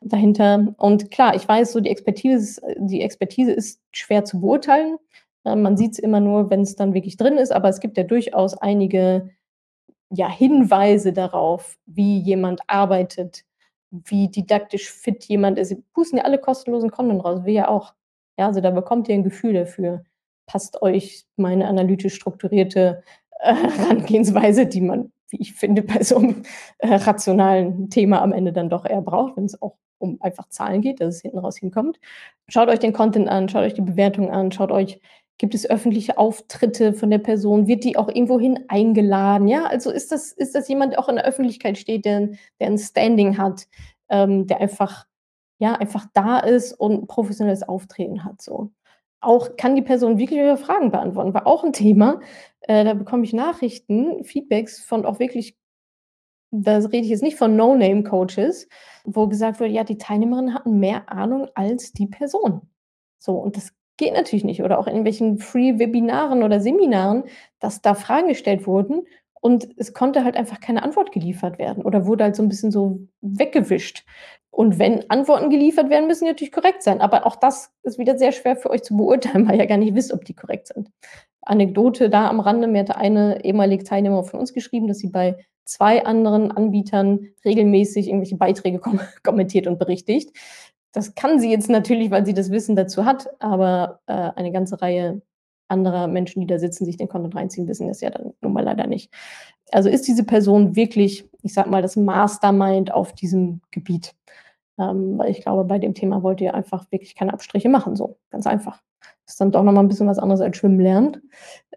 Dahinter. Und klar, ich weiß, so die Expertise, die Expertise ist schwer zu beurteilen. Äh, man sieht es immer nur, wenn es dann wirklich drin ist, aber es gibt ja durchaus einige ja, Hinweise darauf, wie jemand arbeitet, wie didaktisch fit jemand ist. Sie pusten ja alle kostenlosen Content raus, wir ja auch. Ja, also da bekommt ihr ein Gefühl dafür. Passt euch meine analytisch strukturierte äh, Herangehensweise, die man, wie ich finde, bei so einem äh, rationalen Thema am Ende dann doch eher braucht, wenn es auch um einfach Zahlen geht, dass es hinten raus hinkommt. Schaut euch den Content an, schaut euch die Bewertung an, schaut euch Gibt es öffentliche Auftritte von der Person? Wird die auch irgendwohin eingeladen? Ja, also ist das, ist das jemand, der auch in der Öffentlichkeit steht, der, der ein Standing hat, ähm, der einfach, ja, einfach da ist und professionelles Auftreten hat. So. Auch kann die Person wirklich ihre Fragen beantworten. War auch ein Thema. Äh, da bekomme ich Nachrichten, Feedbacks von auch wirklich, da rede ich jetzt nicht von No-Name-Coaches, wo gesagt wurde, ja, die Teilnehmerinnen hatten mehr Ahnung als die Person. So, und das Geht natürlich nicht. Oder auch in irgendwelchen Free-Webinaren oder Seminaren, dass da Fragen gestellt wurden und es konnte halt einfach keine Antwort geliefert werden oder wurde halt so ein bisschen so weggewischt. Und wenn Antworten geliefert werden, müssen die natürlich korrekt sein. Aber auch das ist wieder sehr schwer für euch zu beurteilen, weil ihr gar nicht wisst, ob die korrekt sind. Anekdote da am Rande, mir hatte eine ehemalige Teilnehmer von uns geschrieben, dass sie bei zwei anderen Anbietern regelmäßig irgendwelche Beiträge kom kommentiert und berichtigt. Das kann sie jetzt natürlich, weil sie das Wissen dazu hat, aber äh, eine ganze Reihe anderer Menschen, die da sitzen, sich den Content reinziehen, wissen das ja dann nun mal leider nicht. Also ist diese Person wirklich, ich sag mal, das Mastermind auf diesem Gebiet? Ähm, weil ich glaube, bei dem Thema wollt ihr einfach wirklich keine Abstriche machen, so ganz einfach. Ist dann doch nochmal ein bisschen was anderes als Schwimmen lernen,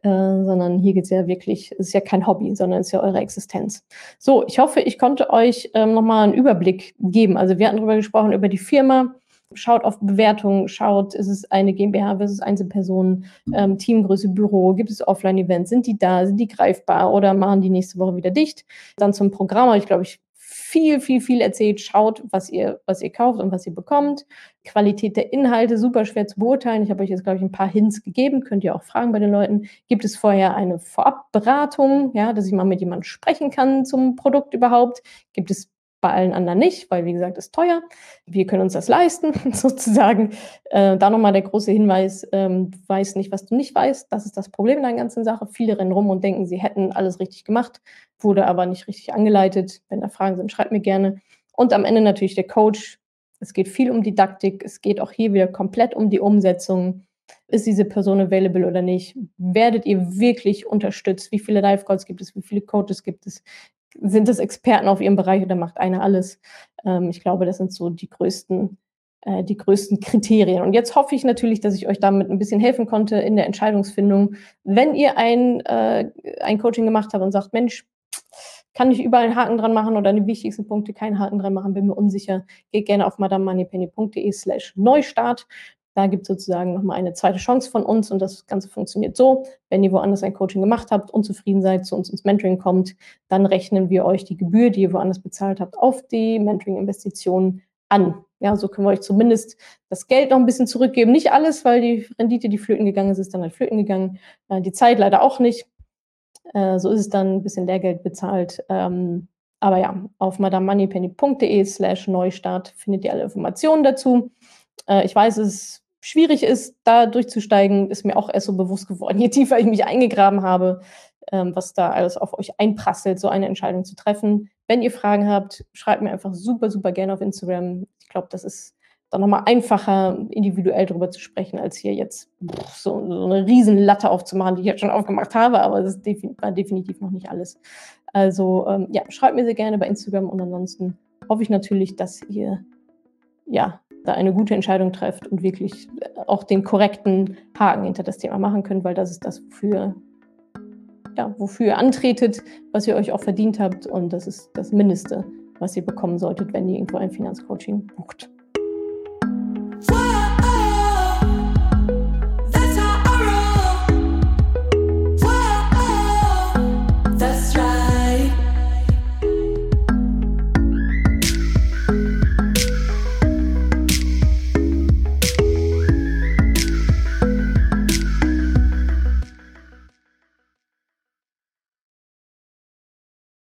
äh, sondern hier geht es ja wirklich, es ist ja kein Hobby, sondern es ist ja eure Existenz. So, ich hoffe, ich konnte euch ähm, nochmal einen Überblick geben. Also wir hatten darüber gesprochen, über die Firma, schaut auf Bewertungen, schaut, ist es eine GmbH versus Einzelpersonen, ähm, Teamgröße, Büro, gibt es Offline-Events, sind die da, sind die greifbar oder machen die nächste Woche wieder dicht? Dann zum Programm ich, glaube ich, viel, viel, viel erzählt. Schaut, was ihr, was ihr kauft und was ihr bekommt. Qualität der Inhalte, super schwer zu beurteilen. Ich habe euch jetzt, glaube ich, ein paar Hints gegeben. Könnt ihr auch fragen bei den Leuten. Gibt es vorher eine Vorabberatung, ja, dass ich mal mit jemandem sprechen kann zum Produkt überhaupt? Gibt es bei allen anderen nicht, weil wie gesagt, ist teuer. Wir können uns das leisten, sozusagen. Äh, da nochmal der große Hinweis, ähm, du weißt nicht, was du nicht weißt. Das ist das Problem in der ganzen Sache. Viele rennen rum und denken, sie hätten alles richtig gemacht, wurde aber nicht richtig angeleitet. Wenn da Fragen sind, schreibt mir gerne. Und am Ende natürlich der Coach. Es geht viel um Didaktik. Es geht auch hier wieder komplett um die Umsetzung. Ist diese Person available oder nicht? Werdet ihr wirklich unterstützt? Wie viele Live-Calls gibt es? Wie viele Coaches gibt es? Sind es Experten auf ihrem Bereich oder macht einer alles? Ähm, ich glaube, das sind so die größten, äh, die größten Kriterien. Und jetzt hoffe ich natürlich, dass ich euch damit ein bisschen helfen konnte in der Entscheidungsfindung. Wenn ihr ein, äh, ein Coaching gemacht habt und sagt, Mensch, kann ich überall einen Haken dran machen oder an die wichtigsten Punkte keinen Haken dran machen, bin mir unsicher, geht gerne auf madamemoneypenny.de slash Neustart. Da gibt es sozusagen nochmal eine zweite Chance von uns und das Ganze funktioniert so. Wenn ihr woanders ein Coaching gemacht habt, unzufrieden seid, zu uns ins Mentoring kommt, dann rechnen wir euch die Gebühr, die ihr woanders bezahlt habt, auf die Mentoring-Investitionen an. Ja, so können wir euch zumindest das Geld noch ein bisschen zurückgeben. Nicht alles, weil die Rendite, die flöten gegangen ist, ist dann halt flöten gegangen. Äh, die Zeit leider auch nicht. Äh, so ist es dann ein bisschen Lehrgeld bezahlt. Ähm, aber ja, auf madamoneypenny.de slash Neustart findet ihr alle Informationen dazu. Äh, ich weiß, es ist schwierig ist, da durchzusteigen, ist mir auch erst so bewusst geworden, je tiefer ich mich eingegraben habe, ähm, was da alles auf euch einprasselt, so eine Entscheidung zu treffen. Wenn ihr Fragen habt, schreibt mir einfach super, super gerne auf Instagram. Ich glaube, das ist dann nochmal einfacher, individuell darüber zu sprechen, als hier jetzt so, so, eine riesen Latte aufzumachen, die ich jetzt schon aufgemacht habe, aber das war definitiv noch nicht alles. Also ähm, ja, schreibt mir sehr gerne bei Instagram und ansonsten hoffe ich natürlich, dass ihr ja da eine gute Entscheidung trefft und wirklich auch den korrekten Haken hinter das Thema machen könnt, weil das ist das, wofür, ja, wofür ihr antretet, was ihr euch auch verdient habt und das ist das Mindeste, was ihr bekommen solltet, wenn ihr irgendwo ein Finanzcoaching bucht.